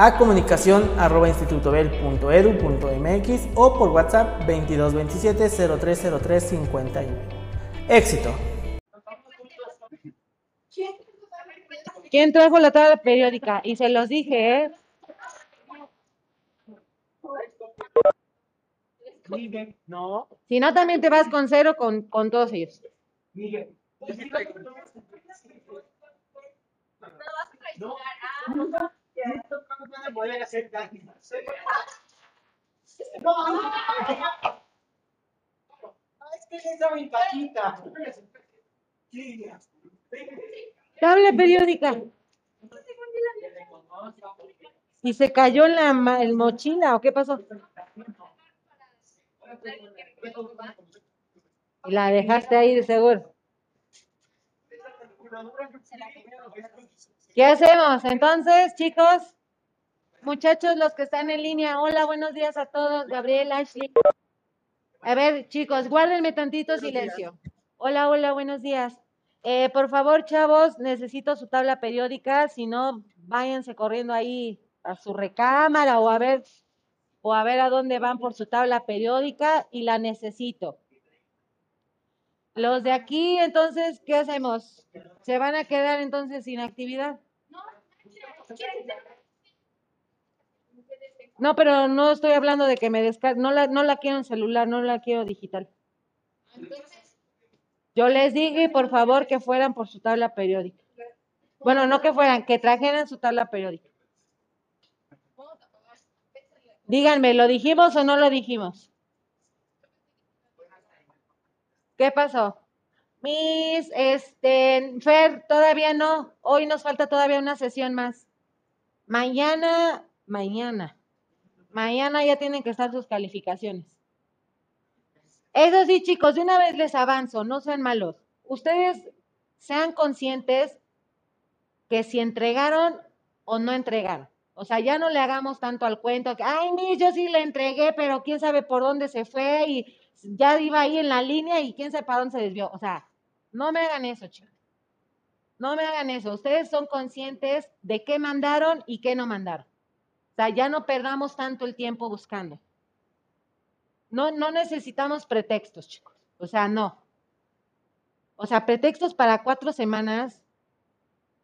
a comunicación arroba institutobel.edu.mx o por WhatsApp 2227 0303 51. Éxito. ¿Quién trajo la tabla periódica? Y se los dije, ¿eh? No. Si no, también te vas con cero con, con todos ellos. Miguel. No. Tabla periódica. ¿Y se cayó la el mochila o qué pasó? La dejaste ahí de seguro. ¿Qué hacemos? Entonces, chicos, muchachos, los que están en línea, hola, buenos días a todos, Gabriel, Ashley. A ver, chicos, guárdenme tantito silencio. Hola, hola, buenos días. Eh, por favor, chavos, necesito su tabla periódica, si no, váyanse corriendo ahí a su recámara o a ver o a ver a dónde van por su tabla periódica y la necesito. Los de aquí, entonces, ¿qué hacemos? ¿Se van a quedar entonces sin actividad? No, pero no estoy hablando de que me descargue, no la, no la quiero en celular, no la quiero digital. Yo les dije, por favor, que fueran por su tabla periódica. Bueno, no que fueran, que trajeran su tabla periódica. Díganme, ¿lo dijimos o no lo dijimos? ¿Qué pasó? Miss, este, Fer, todavía no. Hoy nos falta todavía una sesión más. Mañana, mañana, mañana ya tienen que estar sus calificaciones. Eso sí, chicos, de una vez les avanzo, no sean malos. Ustedes sean conscientes que si entregaron o no entregaron. O sea, ya no le hagamos tanto al cuento que, ay, Miss, yo sí le entregué, pero quién sabe por dónde se fue y ya iba ahí en la línea y quién sabe para dónde se desvió. O sea, no me hagan eso, chicos. No me hagan eso. Ustedes son conscientes de qué mandaron y qué no mandaron. O sea, ya no perdamos tanto el tiempo buscando. No, no necesitamos pretextos, chicos. O sea, no. O sea, pretextos para cuatro semanas,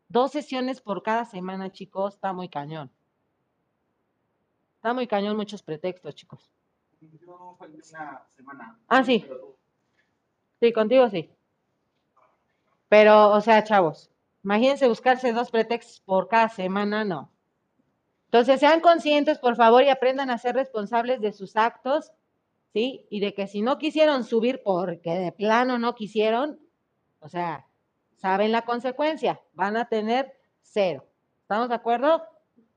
dos sesiones por cada semana, chicos, está muy cañón. Está muy cañón muchos pretextos, chicos. Yo falté una semana. Ah, sí. Sí, contigo sí. Pero, o sea, chavos, imagínense buscarse dos pretextos por cada semana, no. Entonces, sean conscientes, por favor, y aprendan a ser responsables de sus actos, ¿sí? Y de que si no quisieron subir porque de plano no quisieron, o sea, saben la consecuencia, van a tener cero. ¿Estamos de acuerdo?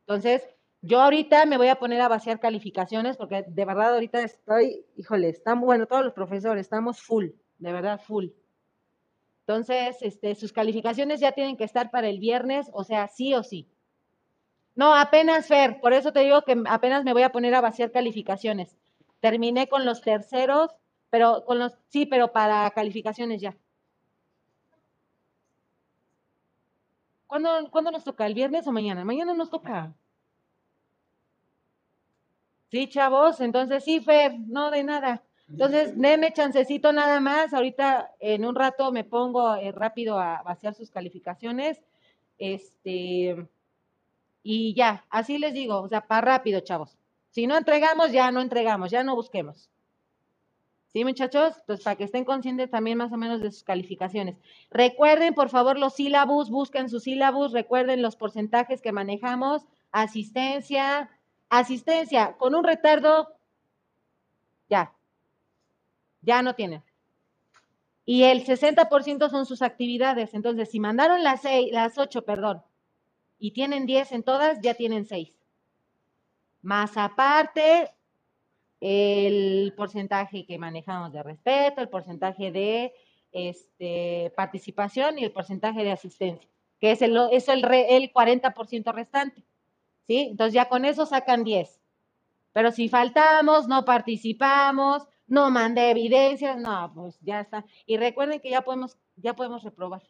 Entonces, yo ahorita me voy a poner a vaciar calificaciones porque de verdad ahorita estoy, híjole, estamos, bueno, todos los profesores, estamos full, de verdad full. Entonces, este, sus calificaciones ya tienen que estar para el viernes, o sea, sí o sí. No, apenas, Fer, por eso te digo que apenas me voy a poner a vaciar calificaciones. Terminé con los terceros, pero con los, sí, pero para calificaciones ya. ¿Cuándo, ¿Cuándo nos toca? ¿El viernes o mañana? Mañana nos toca. Sí, chavos, entonces sí, Fer, no de nada. Entonces, denme chancecito nada más. Ahorita en un rato me pongo eh, rápido a vaciar sus calificaciones. Este, y ya, así les digo, o sea, para rápido, chavos. Si no entregamos, ya no entregamos, ya no busquemos. ¿Sí, muchachos? Pues para que estén conscientes también más o menos de sus calificaciones. Recuerden, por favor, los sílabus, busquen sus sílabus, recuerden los porcentajes que manejamos, asistencia, asistencia, con un retardo, ya, ya no tienen. Y el 60% son sus actividades. Entonces, si mandaron las, seis, las 8, perdón, y tienen 10 en todas, ya tienen 6. Más aparte, el porcentaje que manejamos de respeto, el porcentaje de este, participación y el porcentaje de asistencia, que es el, es el, el 40% restante. ¿sí? Entonces ya con eso sacan 10. Pero si faltamos, no participamos, no mandé evidencias, no, pues ya está. Y recuerden que ya podemos, ya podemos reprobar.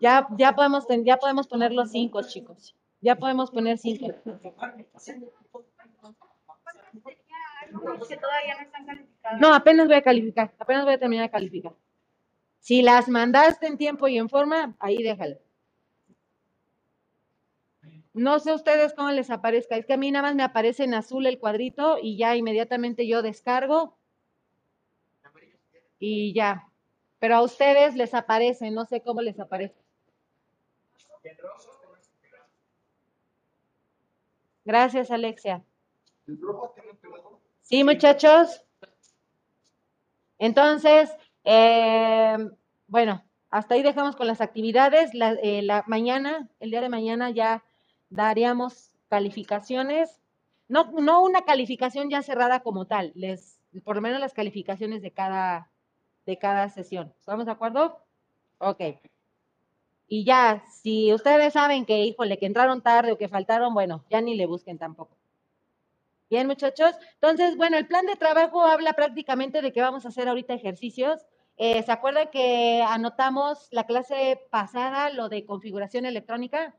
Ya, ya podemos, ya podemos poner los cinco, chicos. Ya podemos poner cinco. No, apenas voy a calificar, apenas voy a terminar de calificar. Si las mandaste en tiempo y en forma, ahí déjalo. No sé ustedes cómo les aparezca, es que a mí nada más me aparece en azul el cuadrito y ya inmediatamente yo descargo y ya. Pero a ustedes les aparece, no sé cómo les aparece. Gracias, Alexia. Sí, muchachos. Entonces, eh, bueno, hasta ahí dejamos con las actividades. La, eh, la, mañana, el día de mañana ya daríamos calificaciones. No, no una calificación ya cerrada como tal, les, por lo menos las calificaciones de cada, de cada sesión. ¿Estamos de acuerdo? Ok. Y ya, si ustedes saben que, híjole, que entraron tarde o que faltaron, bueno, ya ni le busquen tampoco. Bien, muchachos. Entonces, bueno, el plan de trabajo habla prácticamente de que vamos a hacer ahorita ejercicios. Eh, ¿Se acuerdan que anotamos la clase pasada, lo de configuración electrónica?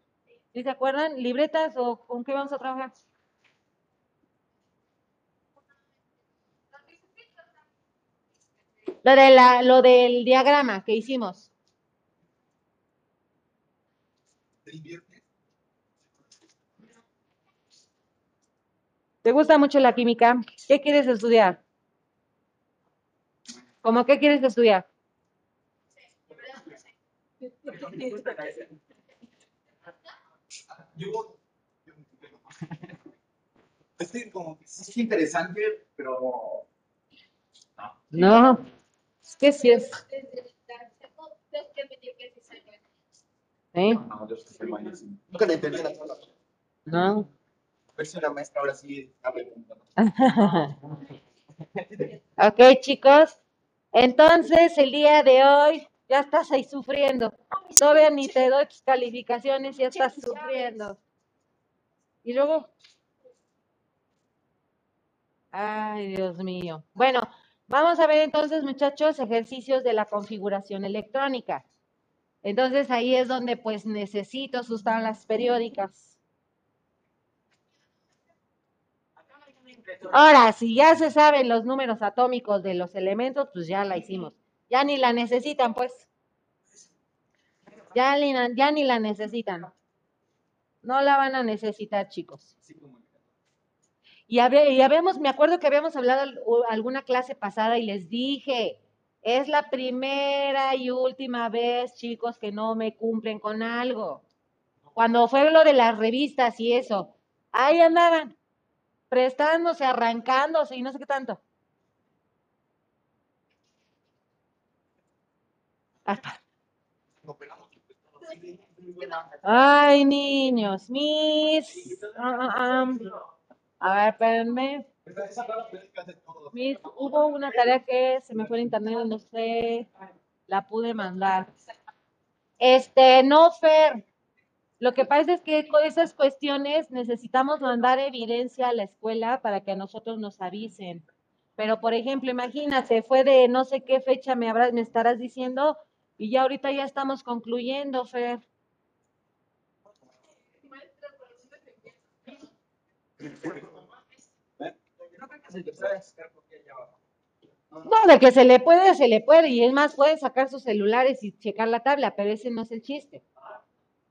¿Sí se acuerdan? ¿Libretas o con qué vamos a trabajar? Lo, de la, lo del diagrama que hicimos. viernes. ¿Te gusta mucho la química? ¿Qué quieres estudiar? ¿Cómo qué quieres estudiar? Es como es interesante, pero no. Es que sí es. ¿Eh? No, yo soy malísimo. Nunca le entendí la sola. No. A ver si la maestra ahora sí está preguntando. ok, chicos. Entonces, el día de hoy ya estás ahí sufriendo. Todavía ni te doy calificaciones ya estás sufriendo. Y luego. Ay, Dios mío. Bueno, vamos a ver entonces, muchachos, ejercicios de la configuración electrónica. Entonces ahí es donde pues necesito sus tablas periódicas. Ahora, si ya se saben los números atómicos de los elementos, pues ya la hicimos. Ya ni la necesitan, pues. Ya ni, ya la necesitan. No la van a necesitar, chicos. Y, y habíamos, me acuerdo que habíamos hablado alguna clase pasada y les dije, es la primera y última vez, chicos, que no me cumplen con algo. Cuando fue lo de las revistas y eso, ahí andaban, prestándose, arrancándose y no sé qué tanto. Ay, niños, mis. Ah, ah. A ver, espérenme hubo una tarea que se me fue el internet, no sé, la pude mandar. Este, no, Fer. Lo que pasa es que con esas cuestiones necesitamos mandar evidencia a la escuela para que a nosotros nos avisen. Pero, por ejemplo, imagínate, fue de no sé qué fecha me, habrás, me estarás diciendo y ya ahorita ya estamos concluyendo, Fer. No, de que se le puede, se le puede. Y es más, pueden sacar sus celulares y checar la tabla, pero ese no es el chiste.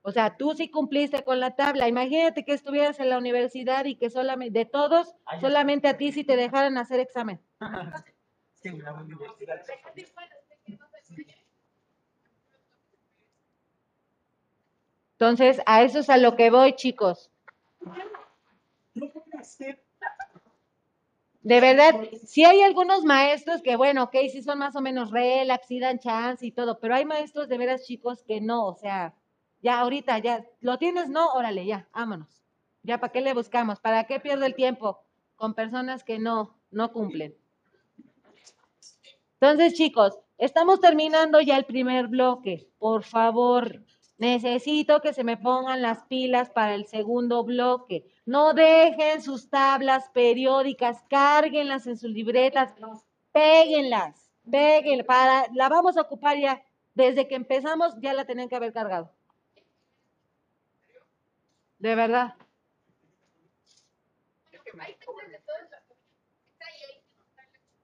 O sea, tú sí cumpliste con la tabla. Imagínate que estuvieras en la universidad y que solamente, de todos, solamente a ti si te dejaran hacer examen. Entonces, a eso es a lo que voy, chicos. De verdad, sí hay algunos maestros que, bueno, ok, sí son más o menos relax, sí dan chance y todo, pero hay maestros de veras chicos que no, o sea, ya ahorita, ya, ¿lo tienes? No, órale, ya, vámonos. Ya, ¿para qué le buscamos? ¿Para qué pierde el tiempo con personas que no, no cumplen? Entonces, chicos, estamos terminando ya el primer bloque. Por favor, necesito que se me pongan las pilas para el segundo bloque. No dejen sus tablas periódicas, cárguenlas en sus libretas, péguenlas, péguenlas. Para, la vamos a ocupar ya. Desde que empezamos ya la tenían que haber cargado. De verdad.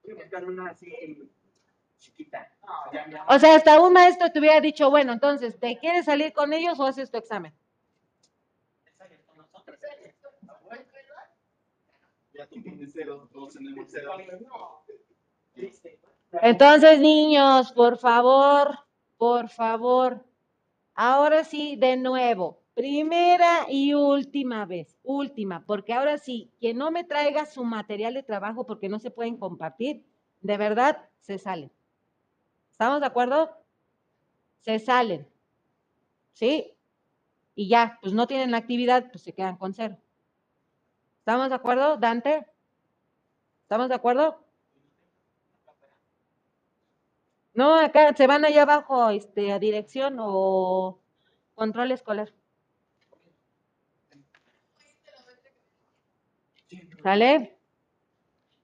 Voy a buscar una así chiquita. Ya, ya. O sea, hasta un maestro te hubiera dicho, bueno, entonces, ¿te quieres salir con ellos o haces tu examen? Entonces, niños, por favor, por favor, ahora sí, de nuevo, primera y última vez, última, porque ahora sí, quien no me traiga su material de trabajo porque no se pueden compartir, de verdad, se salen. ¿Estamos de acuerdo? Se salen. ¿Sí? Y ya, pues no tienen actividad, pues se quedan con cero. ¿Estamos de acuerdo, Dante? ¿Estamos de acuerdo? No, acá se van allá abajo este, a dirección o control escolar. ¿Sale?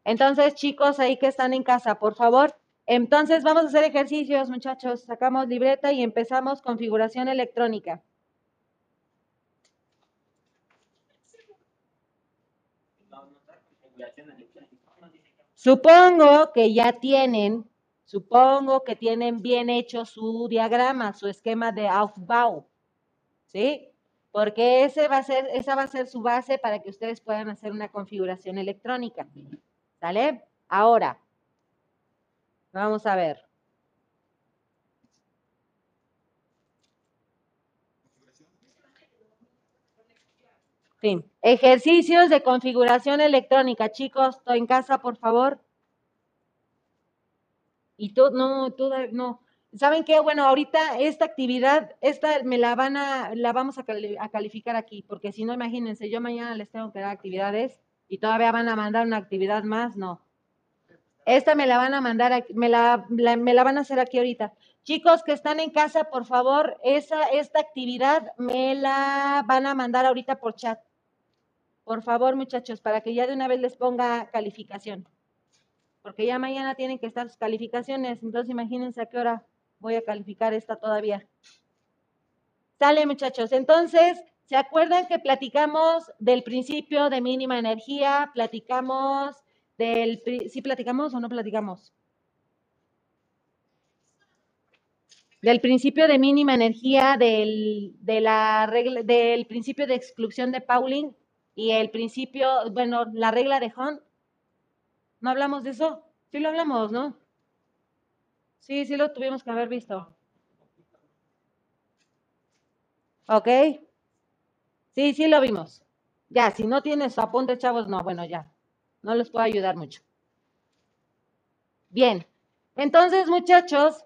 Entonces, chicos, ahí que están en casa, por favor. Entonces, vamos a hacer ejercicios, muchachos. Sacamos libreta y empezamos configuración electrónica. Supongo que ya tienen, supongo que tienen bien hecho su diagrama, su esquema de Aufbau, ¿sí? Porque ese va a ser, esa va a ser su base para que ustedes puedan hacer una configuración electrónica, ¿sale? Ahora, vamos a ver. Sí. Ejercicios de configuración electrónica. Chicos, estoy en casa, por favor. Y tú, no, tú, no. ¿Saben qué? Bueno, ahorita esta actividad, esta me la van a, la vamos a, cali- a calificar aquí, porque si no, imagínense, yo mañana les tengo que dar actividades y todavía van a mandar una actividad más, no. Esta me la van a mandar, aquí- me la, la- me la van a hacer aquí ahorita. Chicos que están en casa, por favor, esa, esta actividad me la van a mandar ahorita por chat. Por favor, muchachos, para que ya de una vez les ponga calificación. Porque ya mañana tienen que estar sus calificaciones. Entonces, imagínense a qué hora voy a calificar esta todavía. Sale, muchachos. Entonces, ¿se acuerdan que platicamos del principio de mínima energía? Platicamos del... ¿Sí platicamos o no platicamos? Del principio de mínima energía, del, de la regla, del principio de exclusión de Pauling y el principio, bueno, la regla de Hunt. ¿No hablamos de eso? Sí lo hablamos, ¿no? Sí, sí lo tuvimos que haber visto. ¿Ok? Sí, sí lo vimos. Ya, si no tienes apunte, chavos, no, bueno, ya. No les puedo ayudar mucho. Bien. Entonces, muchachos,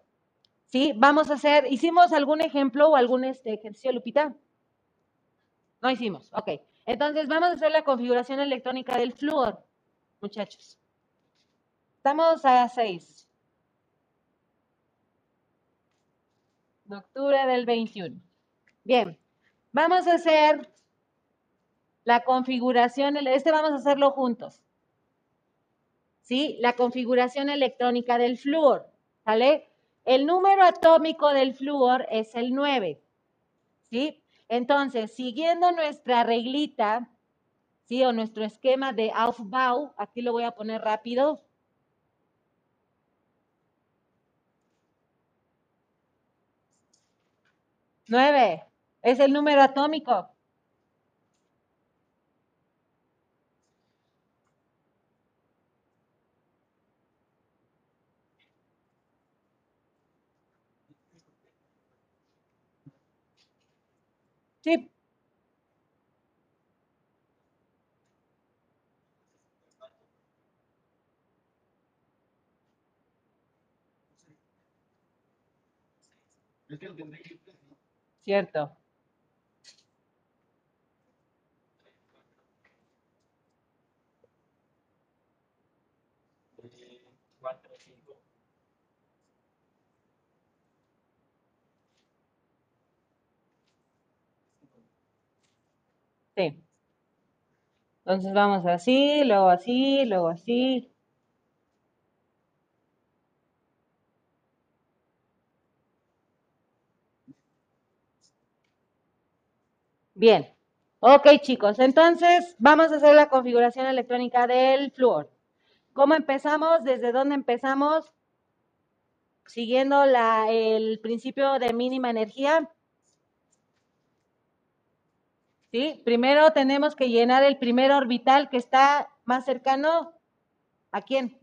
sí, vamos a hacer, ¿hicimos algún ejemplo o algún este, ejercicio, Lupita? No hicimos, ok. Entonces, vamos a hacer la configuración electrónica del flúor, muchachos. Estamos a 6. de octubre del 21. Bien, vamos a hacer la configuración, este vamos a hacerlo juntos. ¿Sí? La configuración electrónica del flúor, ¿sale? El número atómico del flúor es el 9, ¿sí? Entonces, siguiendo nuestra reglita, ¿sí? O nuestro esquema de Aufbau, aquí lo voy a poner rápido. Nueve, es el número atómico. Sí. Cierto. 4, 5. Entonces vamos así, luego así, luego así. Bien. Ok, chicos. Entonces vamos a hacer la configuración electrónica del flúor. ¿Cómo empezamos? ¿Desde dónde empezamos? Siguiendo la, el principio de mínima energía. ¿Sí? Primero tenemos que llenar el primer orbital que está más cercano. ¿A quién?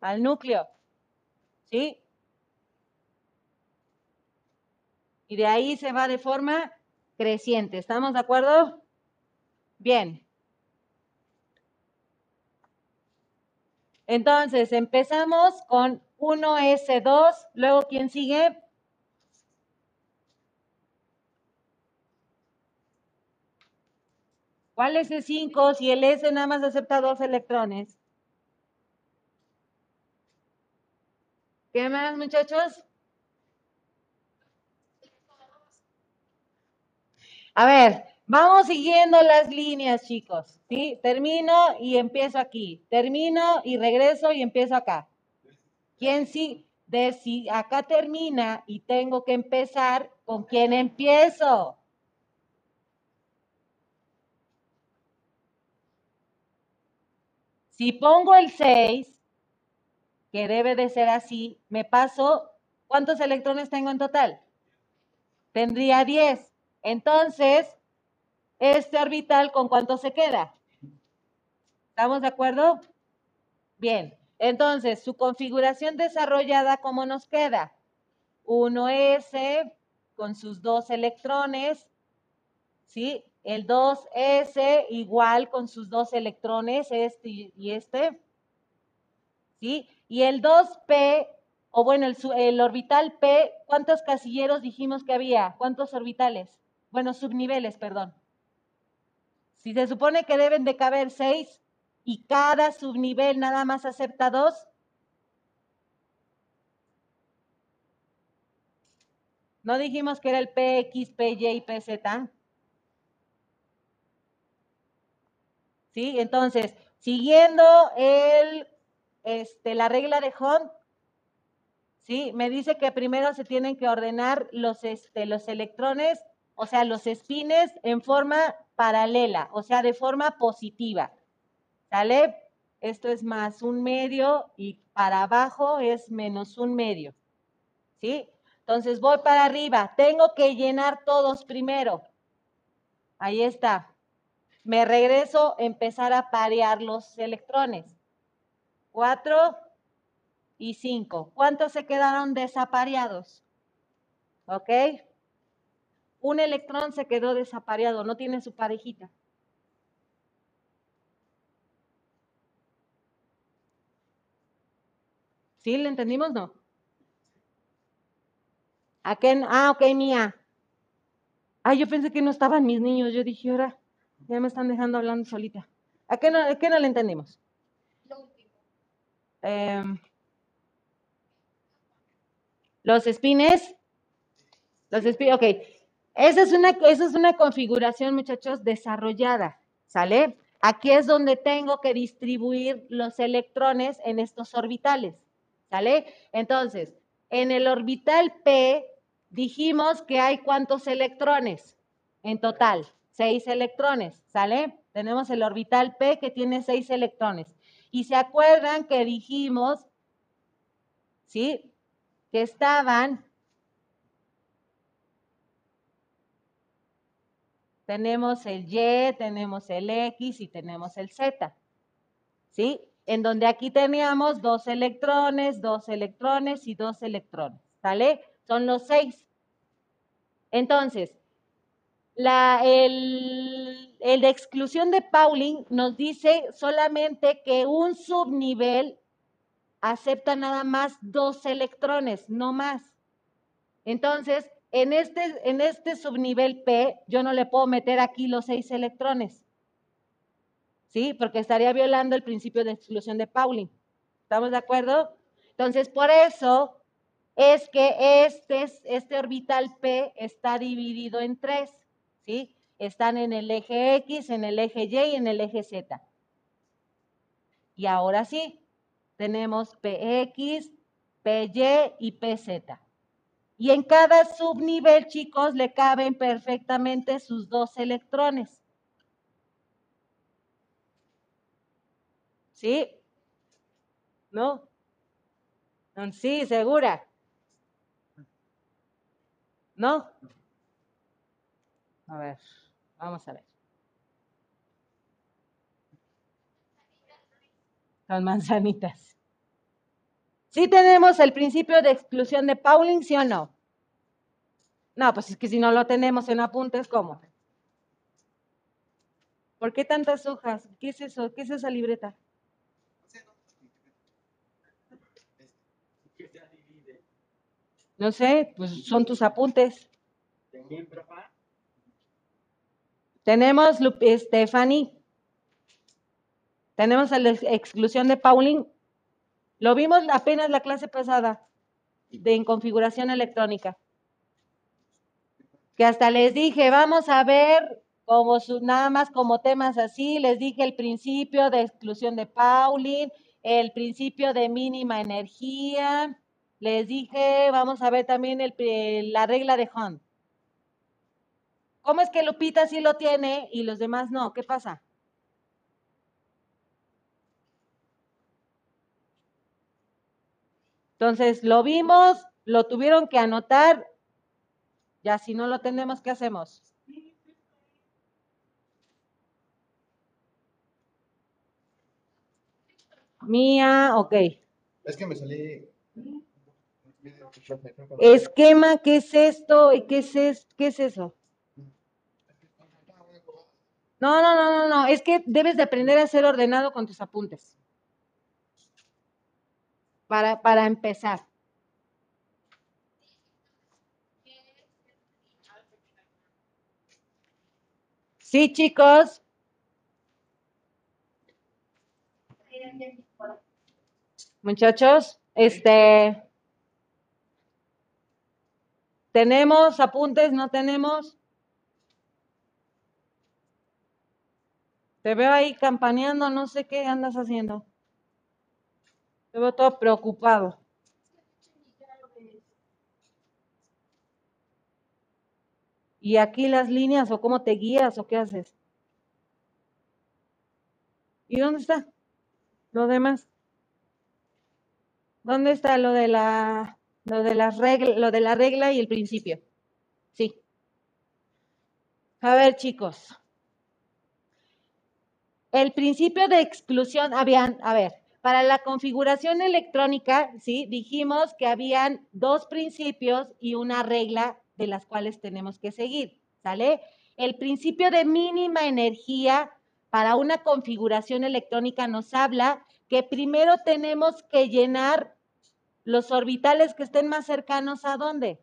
Al núcleo. ¿Sí? Y de ahí se va de forma creciente. ¿Estamos de acuerdo? Bien. Entonces, empezamos con 1S2, luego ¿quién sigue? ¿Cuál es el 5 si el S nada más acepta dos electrones? ¿Qué más, muchachos? A ver, vamos siguiendo las líneas, chicos. Termino y empiezo aquí. Termino y regreso y empiezo acá. ¿Quién sí? De si acá termina y tengo que empezar, ¿con quién empiezo? Si pongo el 6, que debe de ser así, me paso, ¿cuántos electrones tengo en total? Tendría 10. Entonces, este orbital, ¿con cuánto se queda? ¿Estamos de acuerdo? Bien, entonces, su configuración desarrollada, ¿cómo nos queda? 1s con sus dos electrones, ¿sí? El 2s igual con sus dos electrones, este y este, ¿sí? Y el 2p, o bueno, el, el orbital p, ¿cuántos casilleros dijimos que había? ¿Cuántos orbitales? Bueno, subniveles, perdón. Si se supone que deben de caber seis y cada subnivel nada más acepta dos, ¿no dijimos que era el PX, PY y PZ? ¿Sí? Entonces, siguiendo el, este, la regla de Hunt, ¿sí? Me dice que primero se tienen que ordenar los, este, los electrones o sea, los espines en forma paralela, o sea, de forma positiva. ¿Sale? Esto es más un medio y para abajo es menos un medio. ¿Sí? Entonces voy para arriba. Tengo que llenar todos primero. Ahí está. Me regreso, empezar a parear los electrones. Cuatro y cinco. ¿Cuántos se quedaron desapareados? ¿Ok? un electrón se quedó desapareado, no tiene su parejita. ¿Sí? ¿Le entendimos? No. ¿A qué? Ah, ok, mía. Ah, yo pensé que no estaban mis niños. Yo dije, ahora ya me están dejando hablando solita. ¿A qué no, qué no le entendimos? Em, los espines. Los espines, ok. Esa es una, esa es una configuración, muchachos, desarrollada, ¿sale? Aquí es donde tengo que distribuir los electrones en estos orbitales, ¿sale? Entonces, en el orbital P dijimos que hay cuántos electrones en total, seis electrones, ¿sale? Tenemos el orbital P que tiene seis electrones. Y se acuerdan que dijimos, ¿sí? Que estaban Tenemos el Y, tenemos el X y tenemos el Z. ¿Sí? En donde aquí teníamos dos electrones, dos electrones y dos electrones. ¿Sale? Son los seis. Entonces, la, el, de exclusión de Pauling nos dice solamente que un subnivel acepta nada más dos electrones, no más. Entonces, en este, en este subnivel P, yo no le puedo meter aquí los seis electrones. ¿Sí? Porque estaría violando el principio de exclusión de Pauling. ¿Estamos de acuerdo? Entonces, por eso es que este, este orbital P está dividido en tres, ¿sí? Están en el eje X, en el eje Y y en el eje Z. Y ahora sí, tenemos PX, PY y PZ. Y en cada subnivel, chicos, le caben perfectamente sus dos electrones. ¿Sí? ¿No? Sí, segura. ¿No? A ver, vamos a ver. Son manzanitas. ¿Sí tenemos el principio de exclusión de Pauling, sí o no? No, pues es que si no lo tenemos en apuntes, ¿cómo? ¿Por qué tantas hojas? ¿Qué es eso? ¿Qué es esa libreta? No sé, pues son tus apuntes. Tenemos, Stephanie. Tenemos la exclusión de Pauling. Lo vimos apenas la clase pasada de configuración electrónica. Que hasta les dije, vamos a ver nada más como temas así, les dije el principio de exclusión de Pauling, el principio de mínima energía, les dije, vamos a ver también la regla de Hunt. ¿Cómo es que Lupita sí lo tiene y los demás no? ¿Qué pasa? Entonces, lo vimos, lo tuvieron que anotar. Ya si no lo tenemos, ¿qué hacemos? Mía, ok. Es que me salí. Esquema, ¿qué es esto? ¿Qué es, ¿Qué es eso? No, no, no, no, no. Es que debes de aprender a ser ordenado con tus apuntes. Para, para empezar. Sí, chicos. Muchachos, este, ¿tenemos apuntes? ¿No tenemos? Te veo ahí campaneando, no sé qué andas haciendo. Te veo todo preocupado. ¿Y aquí las líneas o cómo te guías o qué haces? ¿Y dónde está lo demás? ¿Dónde está lo de la lo de las reglas, lo de la regla y el principio? Sí. A ver, chicos. El principio de exclusión, habían, a ver, para la configuración electrónica, sí, dijimos que habían dos principios y una regla de las cuales tenemos que seguir, ¿sale? El principio de mínima energía para una configuración electrónica nos habla que primero tenemos que llenar los orbitales que estén más cercanos a dónde?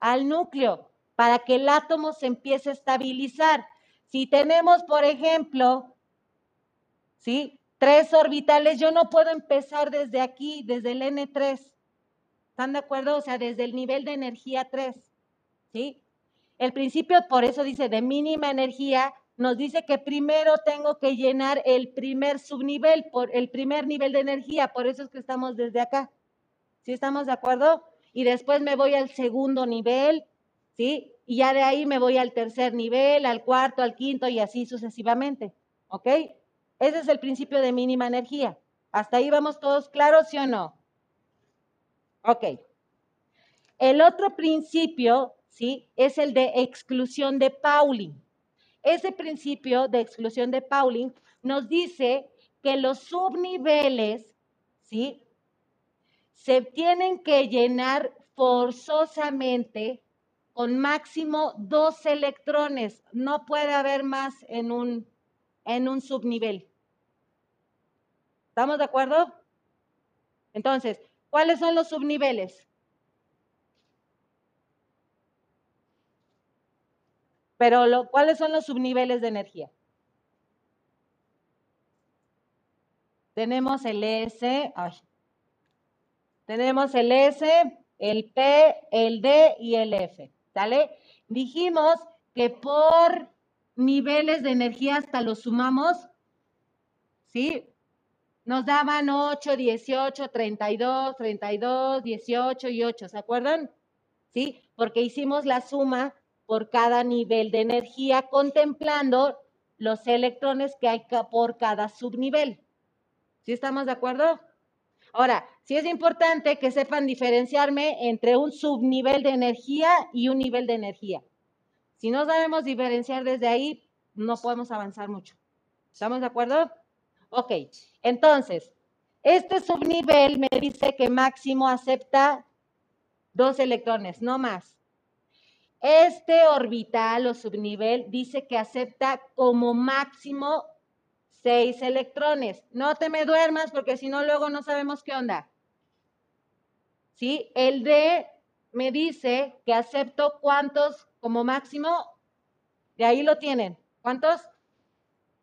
Al núcleo, para que el átomo se empiece a estabilizar. Si tenemos, por ejemplo, ¿sí? Tres orbitales, yo no puedo empezar desde aquí, desde el N3. ¿Están de acuerdo? O sea, desde el nivel de energía 3. ¿Sí? El principio, por eso dice, de mínima energía, nos dice que primero tengo que llenar el primer subnivel, por el primer nivel de energía, por eso es que estamos desde acá. ¿Sí estamos de acuerdo? Y después me voy al segundo nivel, ¿sí? Y ya de ahí me voy al tercer nivel, al cuarto, al quinto y así sucesivamente. ¿Ok? Ese es el principio de mínima energía. ¿Hasta ahí vamos todos claros, sí o no? Ok. El otro principio, ¿sí? Es el de exclusión de Pauling. Ese principio de exclusión de Pauling nos dice que los subniveles, ¿sí? Se tienen que llenar forzosamente con máximo dos electrones. No puede haber más en un, en un subnivel. ¿Estamos de acuerdo? Entonces, ¿cuáles son los subniveles? Pero ¿cuáles son los subniveles de energía? tenemos el S, ay, tenemos el S, el P, el D y el F, ¿sale? Dijimos que por niveles de energía hasta los sumamos, ¿sí? Nos daban 8, 18, 32, 32, 18 y 8, ¿se acuerdan? ¿Sí? Porque hicimos la suma por cada nivel de energía contemplando los electrones que hay por cada subnivel. ¿Sí estamos de acuerdo? Ahora, sí es importante que sepan diferenciarme entre un subnivel de energía y un nivel de energía. Si no sabemos diferenciar desde ahí, no podemos avanzar mucho. ¿Estamos de acuerdo? Ok, entonces, este subnivel me dice que máximo acepta dos electrones, no más. Este orbital o subnivel dice que acepta como máximo seis electrones. No te me duermas porque si no luego no sabemos qué onda. ¿Sí? El D me dice que acepto cuántos como máximo. De ahí lo tienen. ¿Cuántos?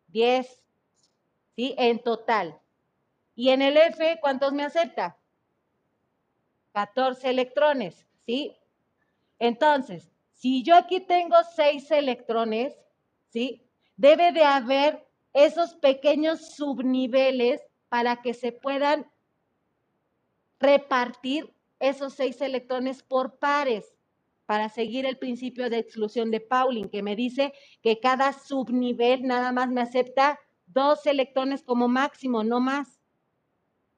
Diez. ¿Sí? En total. Y en el F, ¿cuántos me acepta? 14 electrones. ¿Sí? Entonces, si yo aquí tengo seis electrones, ¿sí? Debe de haber esos pequeños subniveles para que se puedan repartir esos seis electrones por pares para seguir el principio de exclusión de Pauling, que me dice que cada subnivel nada más me acepta dos electrones como máximo, no más.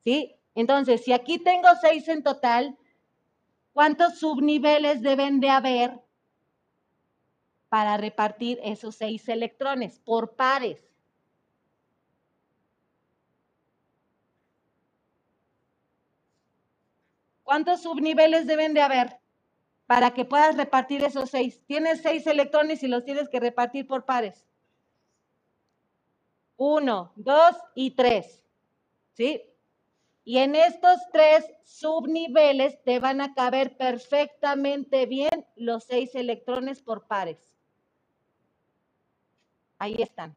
¿Sí? Entonces, si aquí tengo seis en total, ¿cuántos subniveles deben de haber para repartir esos seis electrones por pares. ¿Cuántos subniveles deben de haber para que puedas repartir esos seis? Tienes seis electrones y los tienes que repartir por pares. Uno, dos y tres. ¿Sí? Y en estos tres subniveles te van a caber perfectamente bien los seis electrones por pares. Ahí están.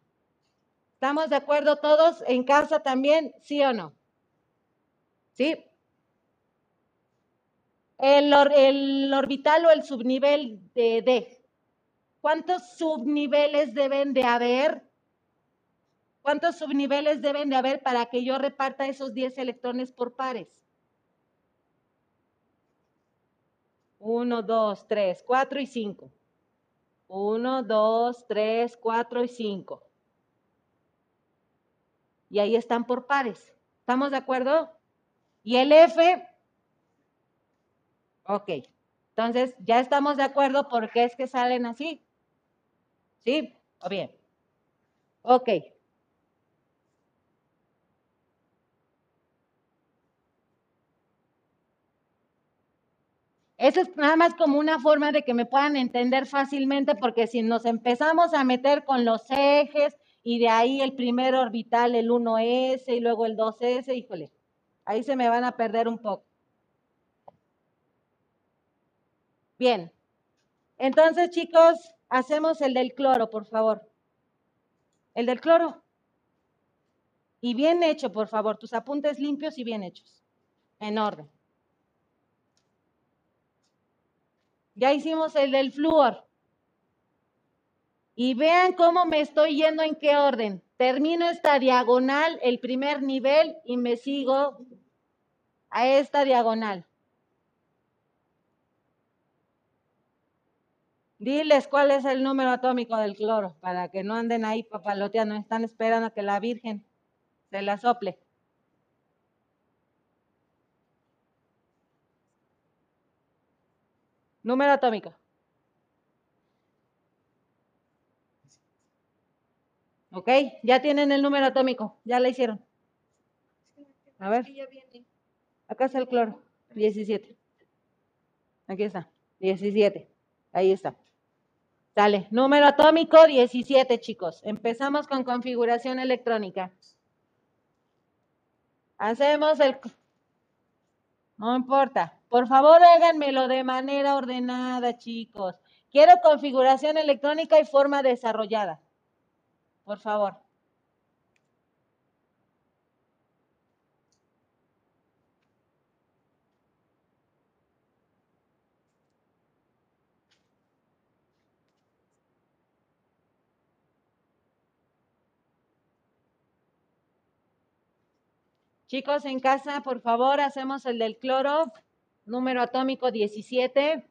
¿Estamos de acuerdo todos en casa también? ¿Sí o no? ¿Sí? El, el orbital o el subnivel de D. ¿Cuántos subniveles deben de haber? ¿Cuántos subniveles deben de haber para que yo reparta esos 10 electrones por pares? Uno, dos, tres, cuatro y cinco. 1, 2, 3, 4 y 5. Y ahí están por pares. ¿Estamos de acuerdo? Y el F, ok. Entonces, ya estamos de acuerdo por qué es que salen así. ¿Sí? ¿O bien? Ok. Eso es nada más como una forma de que me puedan entender fácilmente, porque si nos empezamos a meter con los ejes y de ahí el primer orbital, el 1S y luego el 2S, híjole, ahí se me van a perder un poco. Bien, entonces chicos, hacemos el del cloro, por favor. El del cloro. Y bien hecho, por favor, tus apuntes limpios y bien hechos, en orden. Ya hicimos el del flúor. Y vean cómo me estoy yendo en qué orden. Termino esta diagonal, el primer nivel, y me sigo a esta diagonal. Diles cuál es el número atómico del cloro, para que no anden ahí papaloteando, están esperando a que la Virgen se la sople. Número atómico. ¿Ok? Ya tienen el número atómico. Ya la hicieron. A ver. Acá está el cloro. 17. Aquí está. 17. Ahí está. Sale. Número atómico 17, chicos. Empezamos con configuración electrónica. Hacemos el... No importa. Por favor, háganmelo de manera ordenada, chicos. Quiero configuración electrónica y forma desarrollada. Por favor. Chicos en casa, por favor, hacemos el del cloro, número atómico 17.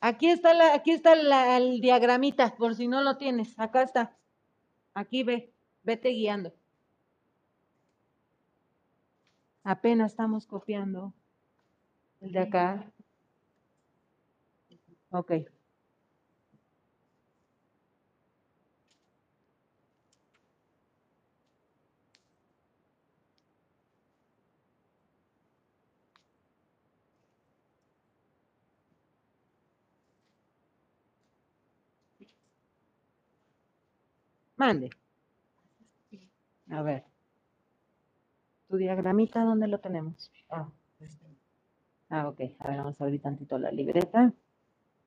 Aquí está la, aquí está la- el diagramita, por si no lo tienes. Acá está. Aquí ve, vete guiando. Apenas estamos copiando el de acá. Ok. Mande. A ver. ¿Tu diagramita dónde lo tenemos? Ah, ah, ok. A ver, vamos a abrir tantito la libreta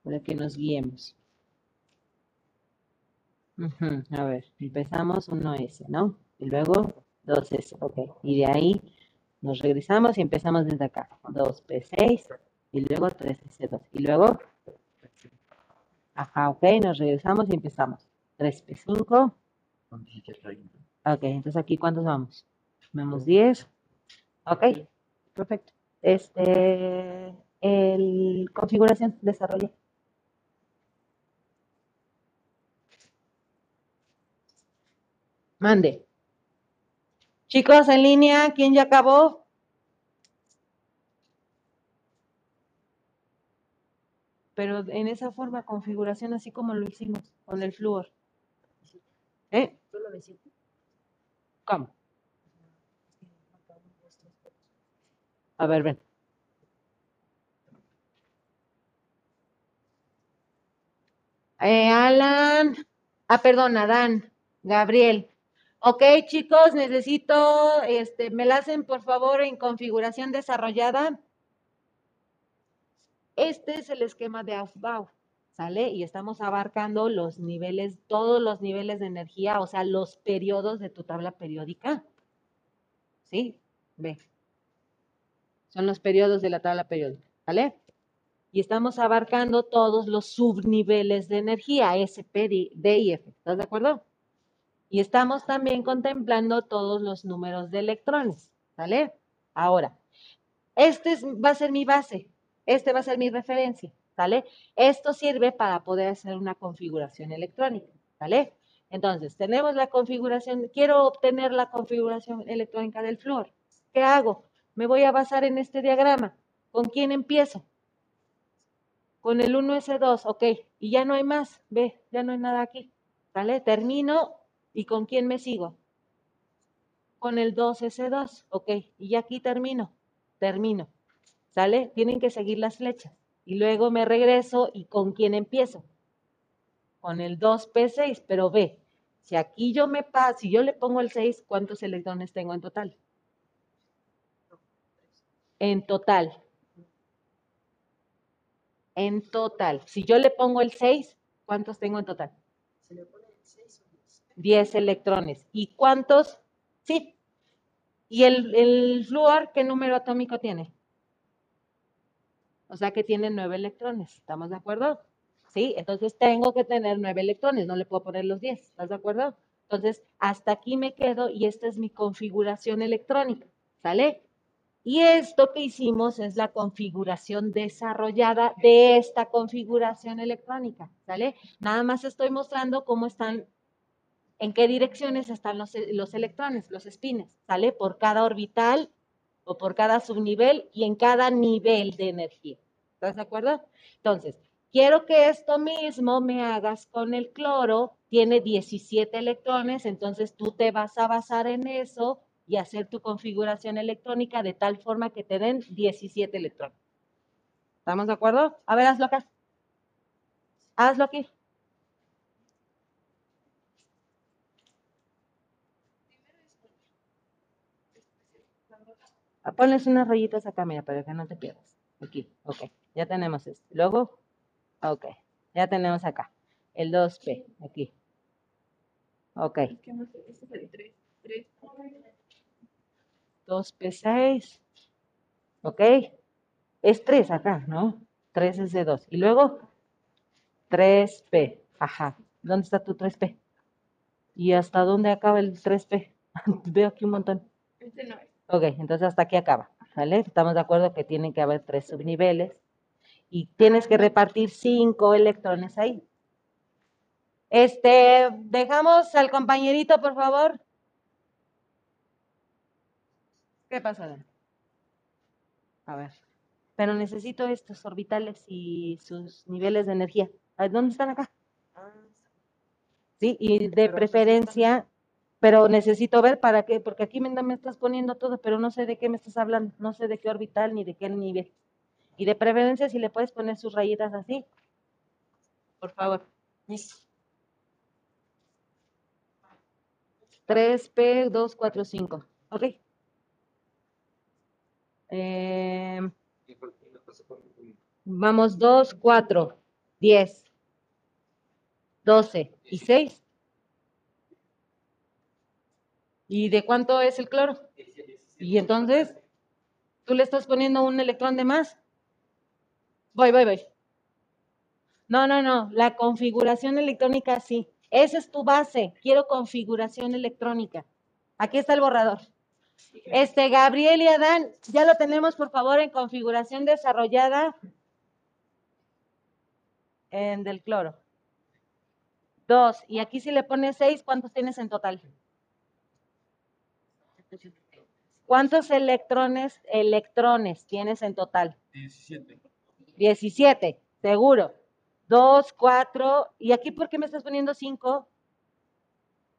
para que nos guiemos. Ujú, A ver, empezamos 1S, ¿no? Y luego 2S, ok. Y de ahí nos regresamos y empezamos desde acá. 2P6 y luego 3S2. Y luego, ajá, ok, nos regresamos y empezamos. 3P5. Ok, entonces aquí ¿cuántos vamos? Vemos 10. Ok, perfecto. Este, el configuración, desarrollo. Mande. Chicos, en línea, ¿quién ya acabó? Pero en esa forma, configuración, así como lo hicimos con el flúor. ¿Eh? ¿Cómo? A ver, ven. Eh, Alan, ah, perdón, Adán, Gabriel. Ok, chicos, necesito, este, me la hacen por favor en configuración desarrollada. Este es el esquema de Aufbau, ¿sale? Y estamos abarcando los niveles, todos los niveles de energía, o sea, los periodos de tu tabla periódica. ¿Sí? Ve. Son los periodos de la tabla periódica, ¿vale? Y estamos abarcando todos los subniveles de energía, S, P, D, y F. ¿Estás de acuerdo? Y estamos también contemplando todos los números de electrones, ¿vale? Ahora, este es- va a ser mi base, este va a ser mi referencia, ¿vale? Esto sirve para poder hacer una configuración electrónica, ¿vale? Entonces, tenemos la configuración, quiero obtener la configuración electrónica del flúor. ¿Qué hago? Me voy a basar en este diagrama. ¿Con quién empiezo? Con el 1S2, ok. Y ya no hay más, ve, ya no hay nada aquí, ¿vale? Termino y ¿con quién me sigo? Con el 2S2, ok. Y ya aquí termino, termino, ¿sale? Tienen que seguir las flechas. Y luego me regreso y ¿con quién empiezo? Con el 2P6, pero ve, si aquí yo me paso, si yo le pongo el 6, ¿cuántos electrones tengo en total? En total. En total. Si yo le pongo el 6, ¿cuántos tengo en total? 10 electrones. ¿Y cuántos? Sí. ¿Y el, el flúor qué número atómico tiene? O sea que tiene 9 electrones. ¿Estamos de acuerdo? Sí, entonces tengo que tener 9 electrones, no le puedo poner los 10. ¿Estás de acuerdo? Entonces, hasta aquí me quedo y esta es mi configuración electrónica. ¿Sale? Y esto que hicimos es la configuración desarrollada de esta configuración electrónica, ¿sale? Nada más estoy mostrando cómo están, en qué direcciones están los, los electrones, los spines, ¿sale? Por cada orbital o por cada subnivel y en cada nivel de energía. ¿Estás de acuerdo? Entonces, quiero que esto mismo me hagas con el cloro, tiene 17 electrones, entonces tú te vas a basar en eso y hacer tu configuración electrónica de tal forma que te den 17 electrones. ¿Estamos de acuerdo? A ver, hazlo acá. Hazlo aquí. Ah, Ponles unas rayitas acá, mira, para que no te pierdas. Aquí, ok. Ya tenemos esto. Luego, ok. Ya tenemos acá. El 2P, aquí. Ok. 2P6. ¿Ok? Es 3 acá, ¿no? 3 es de 2. Y luego 3P. Ajá. ¿Dónde está tu 3P? ¿Y hasta dónde acaba el 3P? Veo aquí un montón. Este no es. Ok, entonces hasta aquí acaba. ¿Vale? Estamos de acuerdo que tienen que haber tres subniveles y tienes que repartir cinco electrones ahí. Este, dejamos al compañerito, por favor. ¿Qué pasa? Dan? A ver. Pero necesito estos orbitales y sus niveles de energía. ¿Dónde están acá? Sí, y de preferencia, pero necesito ver para qué, porque aquí me, me estás poniendo todo, pero no sé de qué me estás hablando, no sé de qué orbital ni de qué nivel. Y de preferencia, si le puedes poner sus rayitas así, por favor. 3P245, ¿ok? Eh, vamos, 2, 4, 10, 12 y 6. ¿Y de cuánto es el cloro? Y entonces, tú le estás poniendo un electrón de más. Voy, voy, voy. No, no, no. La configuración electrónica sí. Esa es tu base. Quiero configuración electrónica. Aquí está el borrador. Este, Gabriel y Adán, ya lo tenemos, por favor, en configuración desarrollada en del cloro. Dos. Y aquí si le pones seis, ¿cuántos tienes en total? ¿Cuántos electrones, electrones tienes en total? 17. 17, seguro. 2, 4. ¿Y aquí por qué me estás poniendo 5?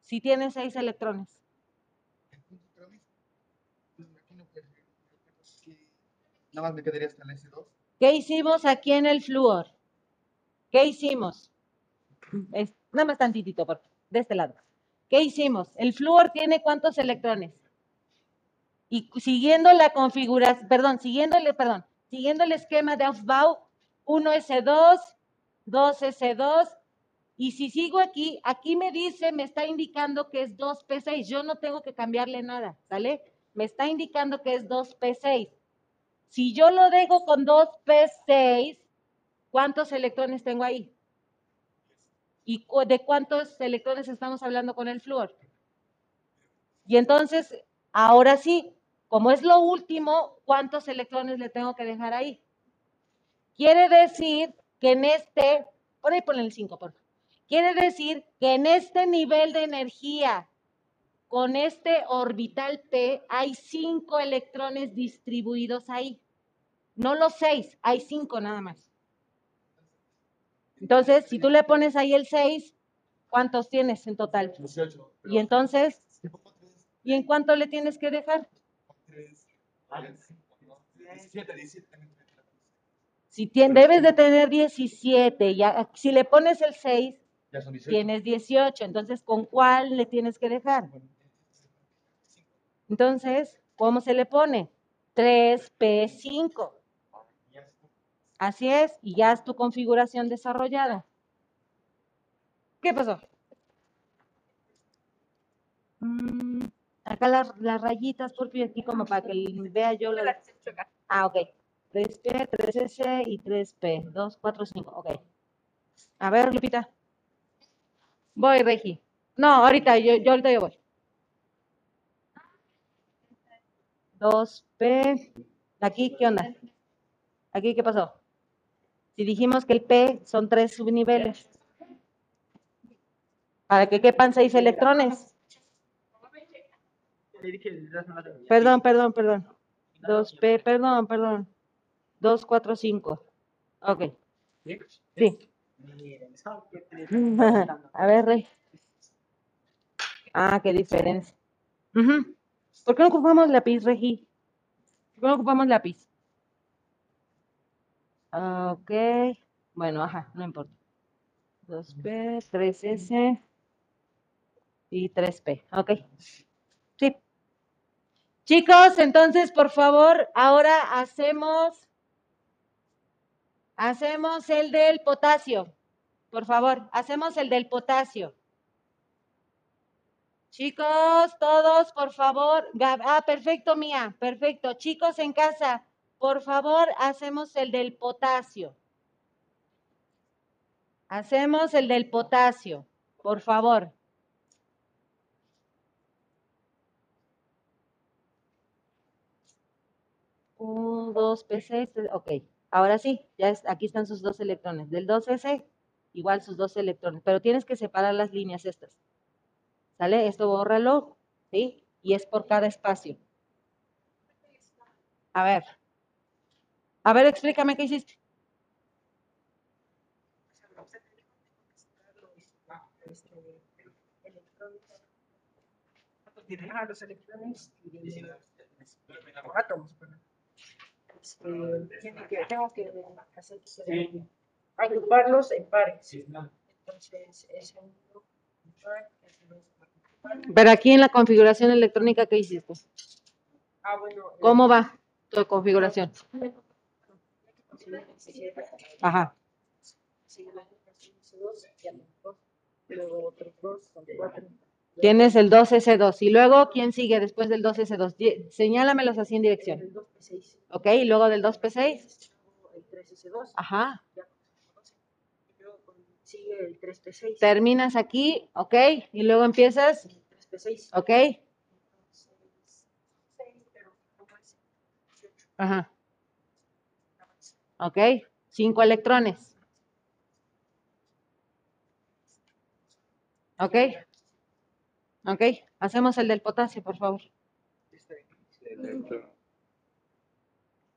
Si tienes 6 electrones. Nada más me quedaría hasta el S2. ¿Qué hicimos aquí en el flúor? ¿Qué hicimos? Es- nada más tantitito, por, de este lado. ¿Qué hicimos? El flúor tiene cuántos electrones? Y siguiendo la configuración, perdón, siguiendo el, perdón, siguiendo el esquema de Aufbau, 1S2, 2S2, y si sigo aquí, aquí me dice, me está indicando que es 2P6, yo no tengo que cambiarle nada, ¿sale? Me está indicando que es 2P6. Si yo lo dejo con 2P6, ¿cuántos electrones tengo ahí? ¿Y de cuántos electrones estamos hablando con el flúor? Y entonces, ahora sí, como es lo último, ¿cuántos electrones le tengo que dejar ahí? Quiere decir que en este, por ahí ponle el 5, por favor. Quiere decir que en este nivel de energía, con este orbital P, hay 5 electrones distribuidos ahí. No los 6, hay 5 nada más. Entonces, si tú le pones ahí el 6, ¿cuántos tienes en total? 18. Y entonces, ¿y en cuánto le tienes que dejar? 17, 17. Si tien- debes de tener 17, y a- si le pones el 6, Ya son 18. tienes 18. Entonces, ¿con cuál le tienes que dejar? Entonces, ¿cómo se le pone? 3P5. Así es, y ya es tu configuración desarrollada. ¿Qué pasó? Mm, acá las, las rayitas, por aquí como para que vea yo la... Ah, ok. 3P, 3S y 3P. 2, 4, 5. Ok. A ver, Lupita. Voy, Regi. No, ahorita, yo, yo ahorita yo voy. 2P. Aquí, ¿qué onda? Aquí, ¿qué pasó? Si dijimos que el P son tres subniveles. Para que quepan seis electrones. Perdón, perdón, perdón. 2P, perdón, perdón. 2, 4, 5. Ok. Sí. A ver, Rey. Ah, qué diferencia. Ujú. ¿Por qué no ocupamos lápiz, Regi? ¿Por qué no ocupamos lápiz? Ok. Bueno, ajá, no importa. 2P, 3S y 3P. Ok. Sí. Chicos, entonces, por favor, ahora hacemos, hacemos el del potasio. Por favor, hacemos el del potasio. Chicos, todos, por favor. Ah, perfecto, Mía. Perfecto. Chicos en casa, Por favor, hacemos el del potasio. Hacemos el del potasio, por favor. Un, dos, P6, ok. Ahora sí, ya es, aquí están sus dos electrones. Del 2S, igual sus dos electrones, pero tienes que separar las líneas estas. ¿Sale? Esto bórralo, ¿sí? Y es por cada espacio. A ver. A ver, explícame qué hiciste. Ah, los electrones y átomos. tiene que, tengo que hacer agruparlos en pares. Entonces, es un par, es un. Pero aquí en la configuración electrónica, ¿qué hiciste? Ah, bueno. eh, ¿Cómo va tu configuración? Ajá. Tienes el 2S2. Y luego, ¿quién sigue después del 2S2? Di- Señálamelos así en dirección. El 2P6. ¿Ok? Y luego del 2P6. El 3S2. Ajá. ya con eso Y luego con- sigue el 3P6. Terminas aquí, ¿ok? Y luego empiezas, El 3P6. ¿ok? Entonces, seis, pero ¿cómo es? 18. Ajá. ¿Ok? Cinco electrones. ¿Ok? ¿Ok? Hacemos el del potasio, por favor.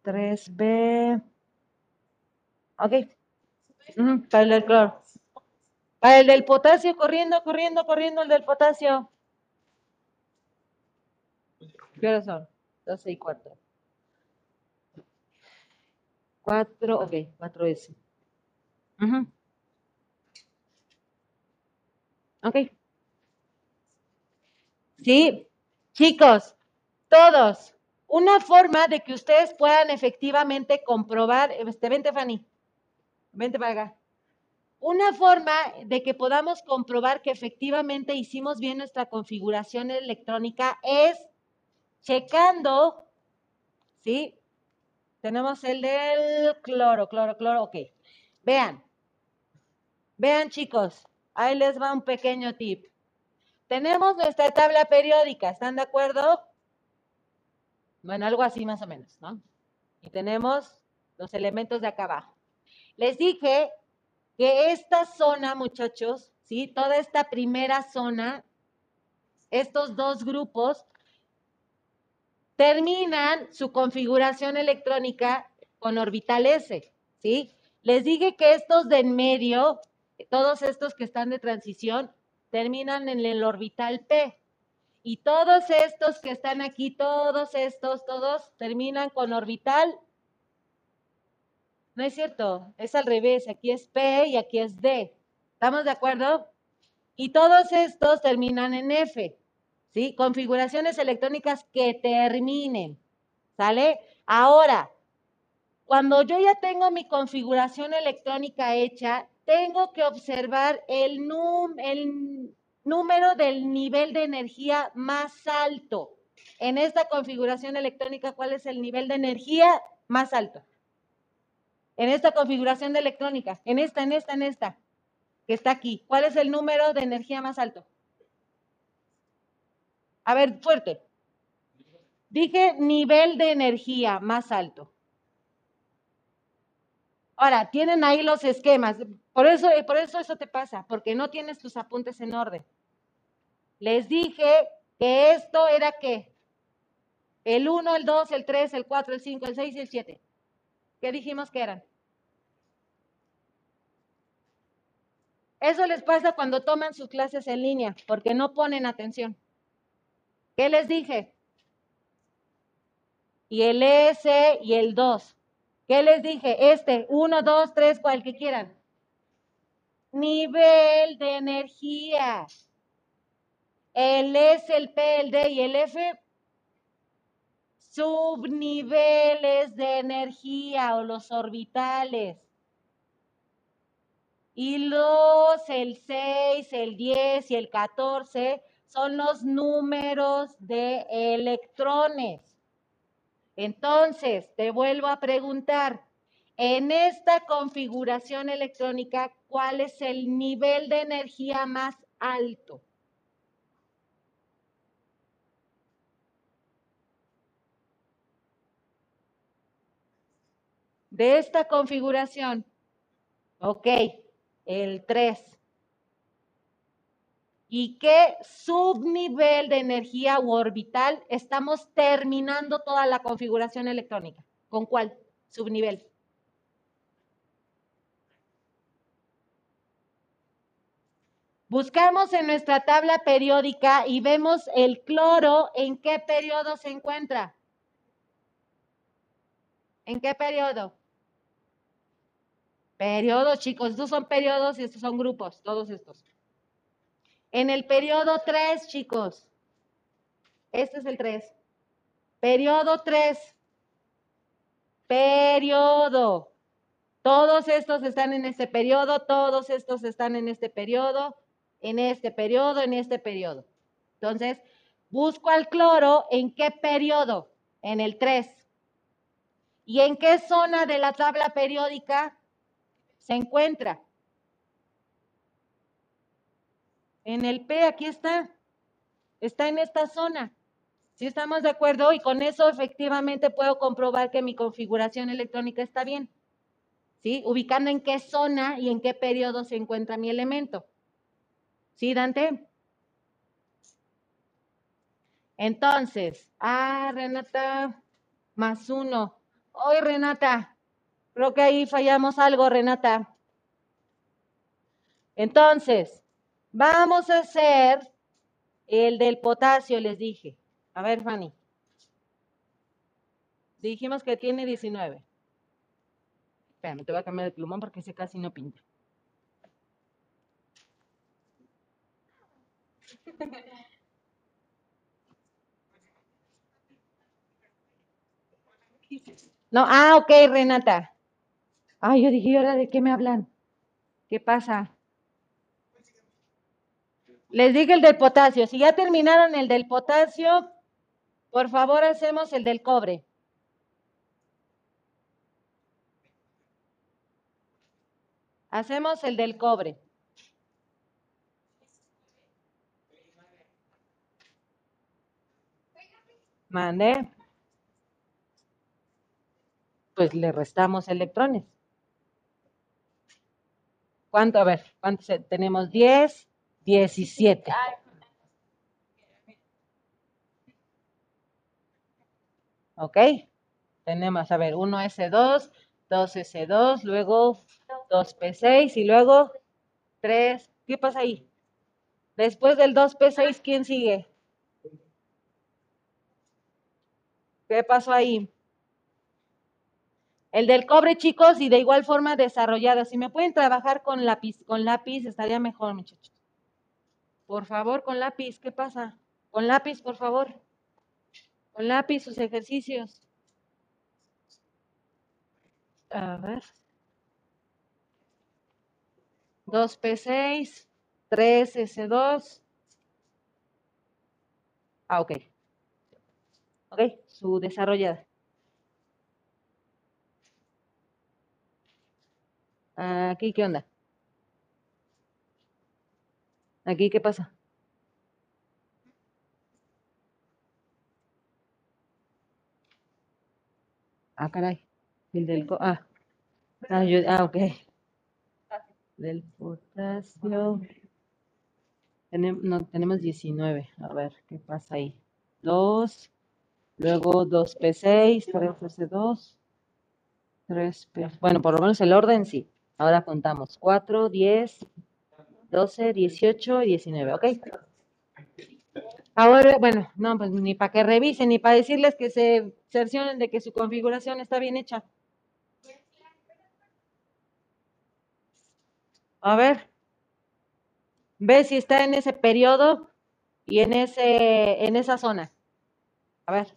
3B. Ok. Para el cloro. Para el del potasio, corriendo, corriendo, corriendo, el del potasio. ¿Qué horas son? 12 y 4. 4, ok, 4S. Ujú. Ok. Sí, chicos, todos. Una forma de que ustedes puedan efectivamente comprobar, este, vente Fanny, vente para acá. Una forma de que podamos comprobar que efectivamente hicimos bien nuestra configuración electrónica es checando, ¿sí? Tenemos el del cloro, cloro, cloro, ok. Vean, vean chicos, ahí les va un pequeño tip. Tenemos nuestra tabla periódica, ¿están de acuerdo? Bueno, algo así más o menos, ¿no? Y tenemos los elementos de acá abajo. Les dije que esta zona, muchachos, ¿sí? Toda esta primera zona, estos dos grupos, terminan su configuración electrónica con orbital S, ¿sí? Les dije que estos de en medio, todos estos que están de transición, terminan en el orbital P. Y todos estos que están aquí, todos estos, todos terminan con orbital. No es cierto, es al revés, aquí es P y aquí es D. ¿Estamos de acuerdo? Y todos estos terminan en F. ¿sí? Configuraciones electrónicas que terminen, ¿sale? Ahora, cuando yo ya tengo mi configuración electrónica hecha, tengo que observar el, num- el número del nivel de energía más alto. En esta configuración electrónica, ¿cuál es el nivel de energía más alto? En esta configuración de electrónica, en esta, en esta, en esta, que está aquí. ¿Cuál es el número de energía más alto? A ver, fuerte. Dije nivel de energía más alto. Ahora, tienen ahí los esquemas. Por eso, por eso eso te pasa, porque no tienes tus apuntes en orden. Les dije que esto era qué? El 1, el 2, el 3, el 4, el 5, el 6 y el 7. ¿Qué dijimos que eran? Eso les pasa cuando toman sus clases en línea, porque no ponen atención. ¿Qué les dije? Y el S y el 2. ¿Qué les dije? Este, 1, 2, 3, cual que quieran. Nivel de energía. El S, el P, el D y el F, subniveles de energía o los orbitales. Y los, el 6, el 10 y el 14 son los números de electrones. Entonces, te vuelvo a preguntar, en esta configuración electrónica, ¿cuál es el nivel de energía más alto? De esta configuración, ok, el 3. ¿Y qué subnivel de energía u orbital estamos terminando toda la configuración electrónica? ¿Con cuál subnivel? Buscamos en nuestra tabla periódica y vemos el cloro en qué periodo se encuentra. ¿En qué periodo? Periodos, chicos. Estos son periodos y estos son grupos, todos estos. En el periodo 3, chicos. Este es el 3. Periodo 3. Periodo. Todos estos están en este periodo, todos estos están en este periodo, en este periodo, en este periodo. Entonces, busco al cloro en qué periodo? En el 3. ¿Y en qué zona de la tabla periódica se encuentra? En el P, aquí está. Está en esta zona. Si estamos de acuerdo y con eso efectivamente puedo comprobar que mi configuración electrónica está bien. ¿Sí? Ubicando en qué zona y en qué periodo se encuentra mi elemento. ¿Sí, Dante? Entonces, ah, Renata, más uno. Hoy, Renata, creo que ahí fallamos algo, Renata. Entonces, Vamos a hacer el del potasio, les dije. A ver, Fanny. Dijimos que tiene 19. Espérame, te voy a cambiar el plumón porque ese casi no pinta. No, ah, ok, Renata. Ay, yo dije, ¿ahora de qué me hablan? ¿Qué pasa? Les dije el del potasio. Si ya terminaron el del potasio, por favor hacemos el del cobre. Hacemos el del cobre. Mande. Pues le restamos electrones. ¿Cuánto? A ver, ¿cuántos tenemos? 10. 17. ¿Ok? Tenemos, a ver, 1S2, 2S2, luego 2P6 y luego 3. ¿Qué pasa ahí? Después del 2P6, ¿quién sigue? ¿Qué pasó ahí? El del cobre, chicos, y de igual forma desarrollado. Si me pueden trabajar con lápiz, con lápiz estaría mejor, muchachos. Por favor, con lápiz, ¿qué pasa? Con lápiz, por favor. Con lápiz sus ejercicios. A ver. 2P6, 3S2. Ah, ok. Ok, su desarrollada. Aquí, ¿qué onda? ¿Aquí qué pasa? Ah, caray. El del... Ah. Ah, ah, ok. Del potasio. Tenemos, no, tenemos 19. A ver, ¿qué pasa ahí? 2. Luego 2P6, 3S2. 3P. Bueno, por lo menos el orden sí. Ahora contamos. 4, 10, 12, 18 y 19, ¿ok? Ahora, bueno, no, pues ni para que revisen, ni para decirles que se cercioren de que su configuración está bien hecha. A ver, ve si está en ese periodo y en, ese, en esa zona. A ver.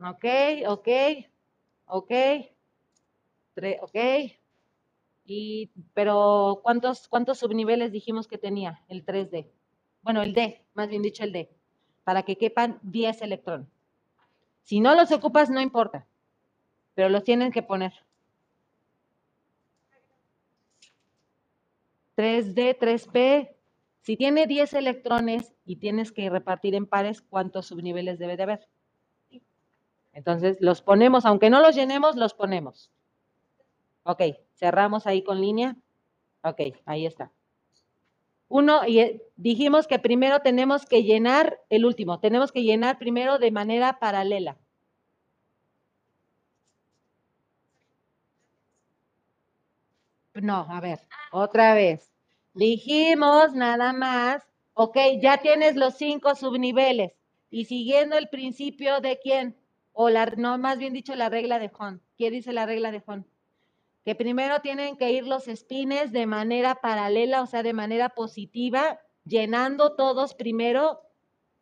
Ok, ok, ok, ok. Y, pero ¿cuántos, ¿cuántos subniveles dijimos que tenía el 3D? Bueno, el D, más bien dicho el D, para que quepan 10 electrones. Si no los ocupas, no importa, pero los tienen que poner. 3D, 3P. Si tiene 10 electrones y tienes que repartir en pares, ¿cuántos subniveles debe de haber? Entonces, los ponemos, aunque no los llenemos, los ponemos. Ok, cerramos ahí con línea. Ok, ahí está. Uno, y eh, dijimos que primero tenemos que llenar el último, tenemos que llenar primero de manera paralela. No, a ver, otra vez. Dijimos nada más, ok, ya tienes los cinco subniveles y siguiendo el principio de quién, o la, no, más bien dicho, la regla de Juan. ¿Qué dice la regla de Juan? Que primero tienen que ir los espines de manera paralela, o sea, de manera positiva, llenando todos primero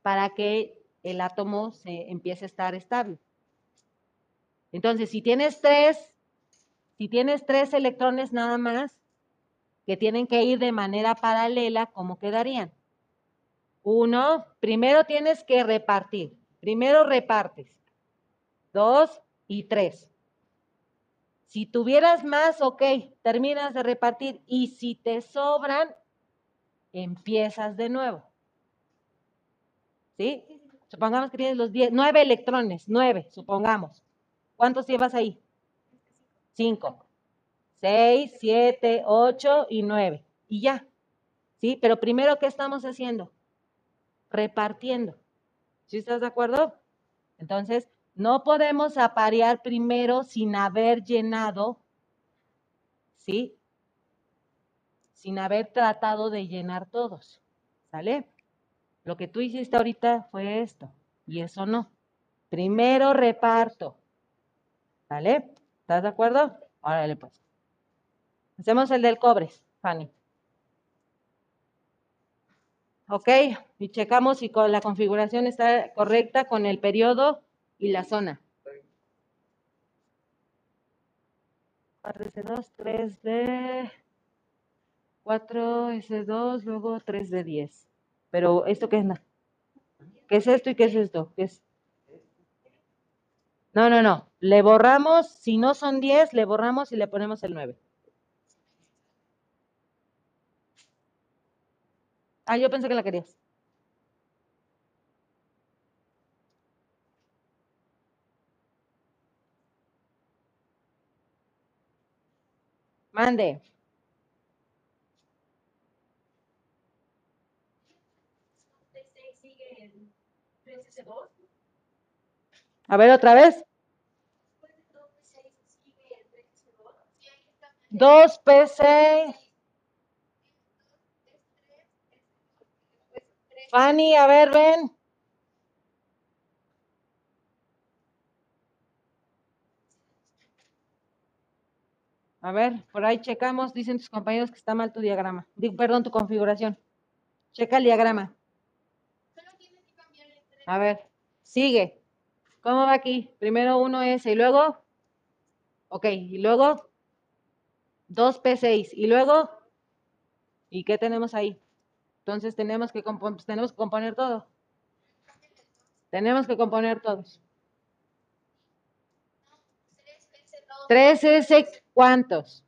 para que el átomo se empiece a estar estable. Entonces, si tienes tres, si tienes tres electrones nada más, que tienen que ir de manera paralela, ¿cómo quedarían? Uno, primero tienes que repartir. Primero repartes. Dos y tres. Si tuvieras más, ok, terminas de repartir. Y si te sobran, empiezas de nuevo. ¿Sí? Supongamos que tienes los diez, nueve electrones, nueve, supongamos. ¿Cuántos llevas ahí? Cinco. Seis, siete, ocho y nueve. Y ya. ¿Sí? Pero primero, ¿qué estamos haciendo? Repartiendo. ¿Sí estás de acuerdo? Entonces, no podemos aparear primero sin haber llenado, ¿sí? Sin haber tratado de llenar todos. ¿Sale? Lo que tú hiciste ahorita fue esto, y eso no. Primero reparto. ¿Sale? ¿Estás de acuerdo? Órale, pues. Hacemos el del cobre, Fanny. Ok, y checamos si con la configuración está correcta con el periodo y la zona. 4S2, 3D, 4S2, luego 3D 10. Pero, ¿esto qué es? ¿Qué es esto y qué es esto? ¿Qué es? No, no, no. Le borramos, si no son 10, le borramos y le ponemos el 9. Ah, yo pensé que la querías. Mande. A ver otra vez. 2 P6. Fanny, a ver, ven. A ver, por ahí checamos, dicen tus compañeros que está mal tu diagrama. Digo, perdón, tu configuración. Checa el diagrama. A ver, sigue. ¿Cómo va aquí? Primero uno S y luego. Ok, y luego 2P6 y luego. ¿Y qué tenemos ahí? Entonces tenemos que, tenemos que componer todo. Tenemos que componer todos. 3S, ¿cuántos?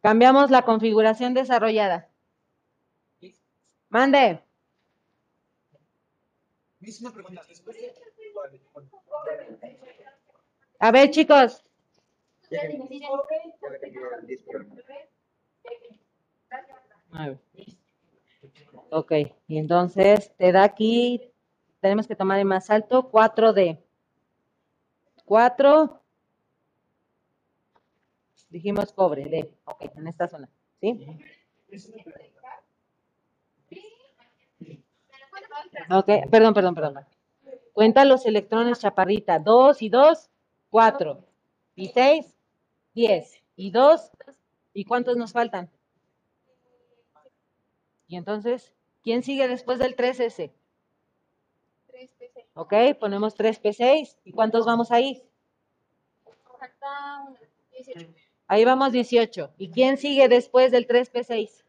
Cambiamos la configuración desarrollada. Mande. A ver, chicos. Ok, y entonces te da aquí, tenemos que tomar el más alto, 4D. 4, dijimos cobre, D, ok, en esta zona, ¿sí? Ok, perdón, perdón, perdón. Cuenta los electrones, chaparrita. 2 y 2, 4. Y 6, 10. Y 2, ¿y cuántos nos faltan? Y entonces, ¿quién sigue después del 3S? ¿Ok? Ponemos 3P6. ¿Y cuántos vamos ahí? Falta 18. Ahí vamos 18. ¿Y quién sigue después del 3P6?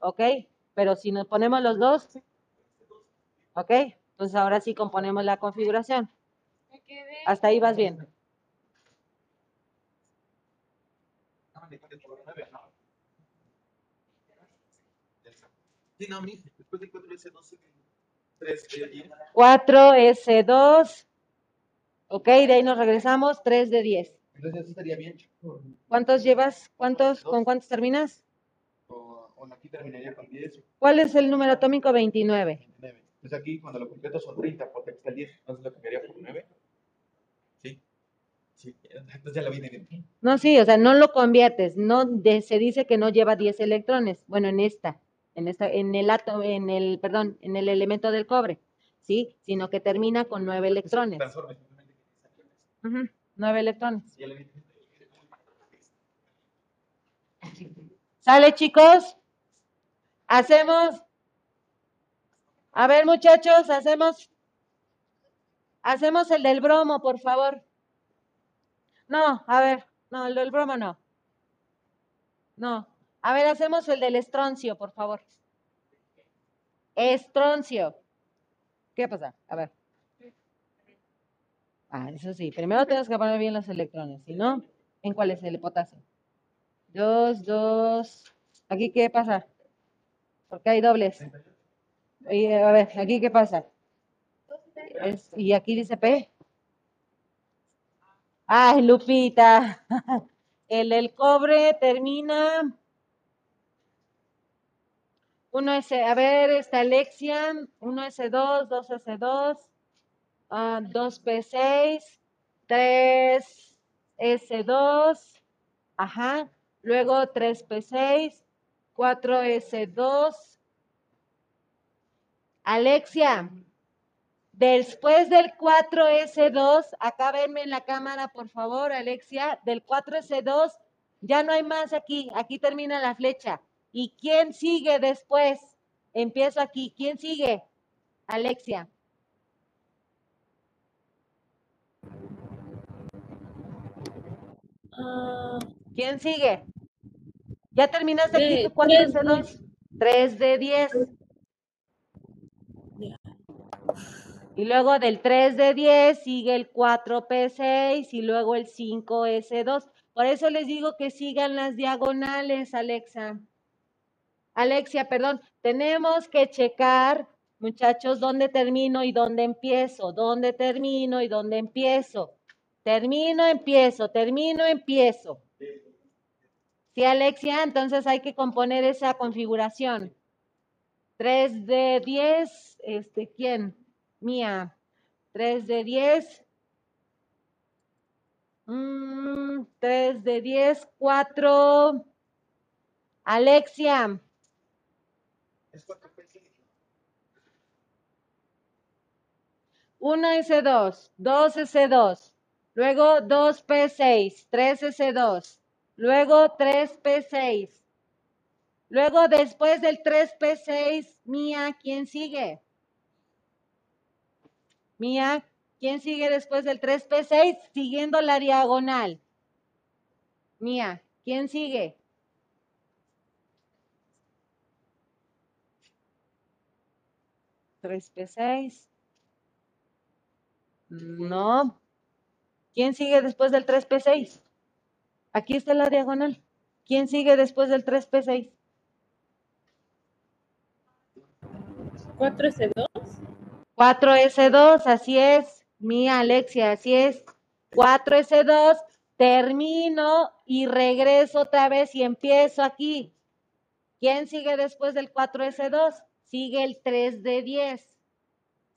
¿Ok? Pero si nos ponemos los dos, ¿ok? Entonces ahora sí componemos la configuración. Hasta ahí vas bien. Sí, no, después de 4 12 3 de 10. 4 S2. Ok, de ahí nos regresamos. 3 de 10. Entonces eso estaría bien. ¿Cuántos llevas? ¿Cuántos, ¿Con cuántos terminas? O, o aquí terminaría con 10. ¿Cuál es el número atómico 29? 29. Pues aquí cuando lo completo son 30, porque aquí está el 10. Entonces lo cambiaría por 9. Sí. Sí, entonces ya lo vi bien. No, sí, o sea, no lo conviertes. No de, se dice que no lleva 10 electrones. Bueno, en esta en esta, en el átomo, en el, perdón, en el elemento del cobre, ¿sí? Sino que termina con 9 electrones. 9 electrones. ¿Sale, chicos? Hacemos. A ver, muchachos, hacemos. Hacemos el del bromo, por favor. No, a ver, no, el del bromo no. No. A ver, hacemos el del estroncio, por favor. Estroncio. ¿Qué pasa? A ver. Ah, eso sí. Primero tenemos que poner bien los electrones, si no, ¿en cuál es el potasio? Dos, dos. ¿Aquí qué pasa? Porque hay dobles. Oye, a ver, ¿aquí qué pasa? Y aquí dice P. Ay, Lupita. El del cobre termina. Uno S, a ver, está Alexia. 1S2, 2S2, ah, 2P6, 3S2. Ajá. Luego 3P6, 4S2. Alexia, después del 4S2, acá venme en la cámara, por favor, Alexia, del 4S2, ya no hay más aquí, aquí termina la flecha. ¿Y quién sigue después? Empiezo aquí. ¿Quién sigue? Alexia. Ah, ¿Quién sigue? ¿Ya terminaste aquí De- tu 4S2? 3 de 10. Ya. Y luego del 3 de 10 sigue el 4P6 y luego el 5S2. Por eso les digo que sigan las diagonales, Alexa. Alexia, perdón, tenemos que checar, muchachos, dónde termino y dónde empiezo, dónde termino y dónde empiezo. Termino, empiezo, termino, empiezo. Sí, Alexia, entonces hay que componer esa configuración. 3 de 10, este, ¿quién? Mía. 3 de 10. Mm, 3 de 10, 4. Alexia. Es 4 pesos. 1S2, 2S2, luego 2P6, 3S2, luego 3P6. Luego, después del 3P6, Mía, ¿quién sigue? Mía, ¿quién sigue después del 3P6? Siguiendo la diagonal. Mía, ¿quién sigue? Tres P seis. No. ¿Quién sigue después del 3P6? Aquí está la diagonal. ¿Quién sigue después del 3P6? 4S2. 4S2, así es. Mía Alexia, así es. 4S2, termino y regreso otra vez y empiezo aquí. ¿Quién sigue después del 4S2? Sigue el 3 de 10.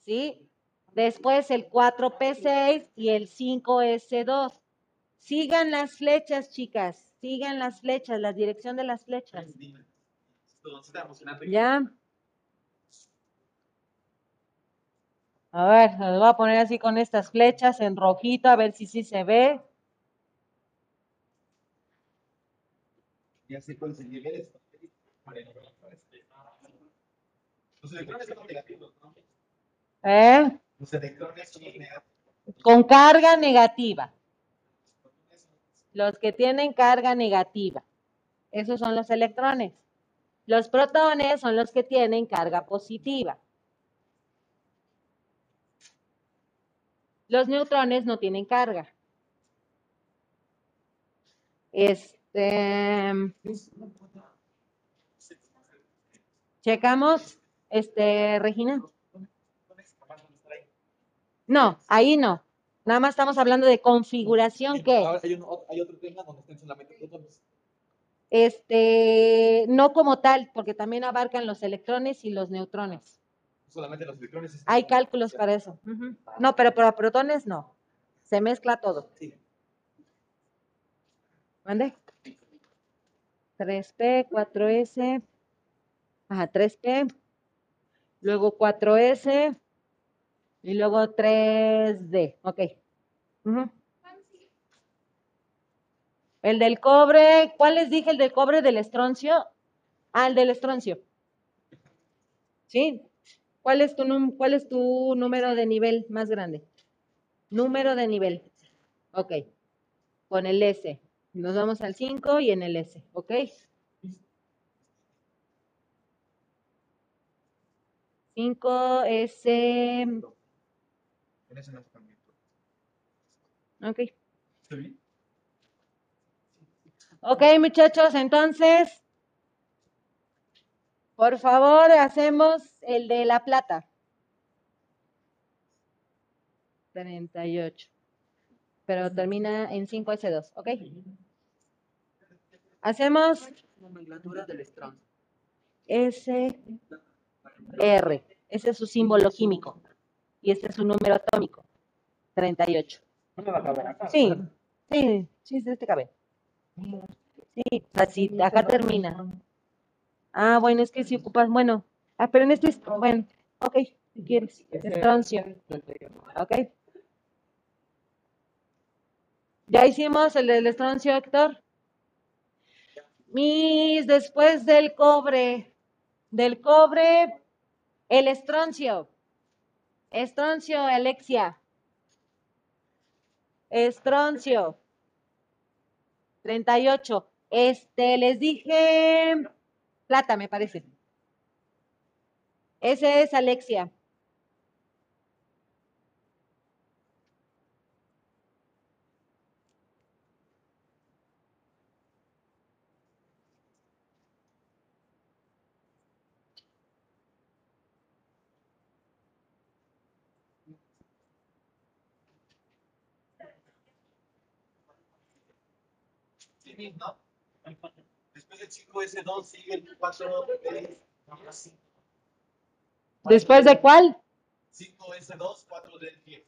¿Sí? Después el 4P6 y el 5S2. Sigan las flechas, chicas. Sigan las flechas, la dirección de las flechas. Ya. A ver, los voy a poner así con estas flechas en rojito, a ver si sí se ve. Ya se conseguir esto. Los electrones son negativos, ¿no? ¿Eh? Los electrones son negativos. Con carga negativa. Los que tienen carga negativa. Esos son los electrones. Los protones son los que tienen carga positiva. Los neutrones no tienen carga. Este, checamos, este, Regina. No, ahí no. Nada más estamos hablando de configuración que, hay, un- hay otro tema donde estén solamente protones. este, no como tal, porque también abarcan los electrones y los neutrones. Solamente los electrones. es- Hay cálculos para eso. Ujú. No, pero para protones no. Se mezcla todo. Sí. ¿Mande? 3P, 4S. Ajá, 3P. Luego 4S. Y luego 3D. Ok. El del cobre. ¿Cuál les dije? El del cobre del estroncio. Ah, el del estroncio. ¿Sí? ¿Cuál es tu, cuál es tu número de nivel más grande? Número de nivel. Ok. Con el S. Nos vamos al 5 y en el S. ¿Ok? 5 S. En ese no se cambia. Ok. ¿Está bien? Ok, muchachos, entonces, por favor, hacemos el de la plata. 38. Pero termina en 5S2, ¿ok? Hacemos Nomenclatura del. S, R. Ese es su símbolo químico. Y este es su número atómico. 38. No me va a caber acá. Sí, sí, sí, sí, te cabe. Sí, así, acá termina. Ah, bueno, es que si ocupas, bueno, ah, pero en este es, bueno, ok, si quieres, estroncio, ok. Ya hicimos el del estroncio, Héctor. Mis, después del cobre, del cobre, el estroncio. Estroncio, Alexia. Estroncio. 38. Este, les dije plata, me parece. Ese es Alexia. Después del 5S2 sigue el 4D. ¿Después de cuál? 5S2, 4D10.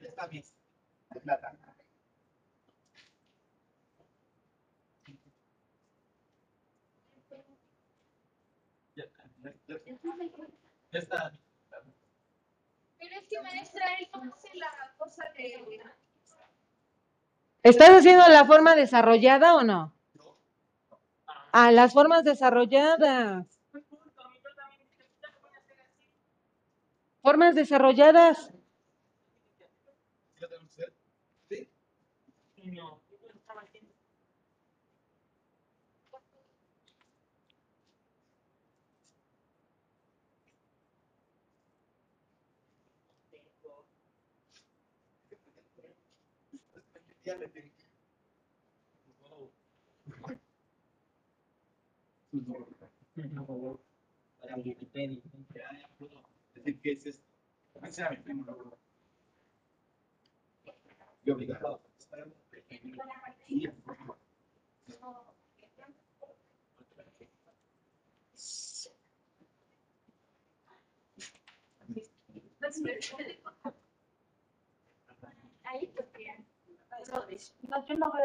Ya está bien. De plata. Ya, ya, ya, ya está. La. ¿Estás haciendo la forma desarrollada o no? Ah, las formas desarrolladas. Formas desarrolladas. ¿Sí lo tenemos que hacer? Sí. Ya le tengo. Para Wikipedia. Ya, ya puedo decir qué es esto. Ese era mi primo, ¿no? Yo obligado. Sí. Ahí porque... No, yo no veo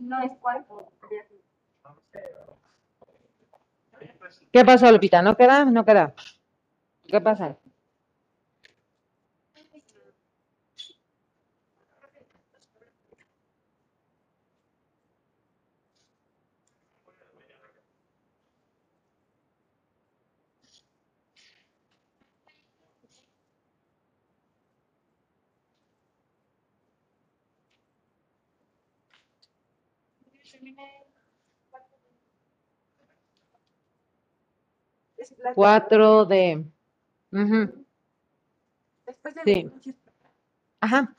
no es. ¿Qué pasó, Lupita? ¿No queda? No queda. ¿Qué pasa? La- 4D. Ujú, Después de Sí. Ajá.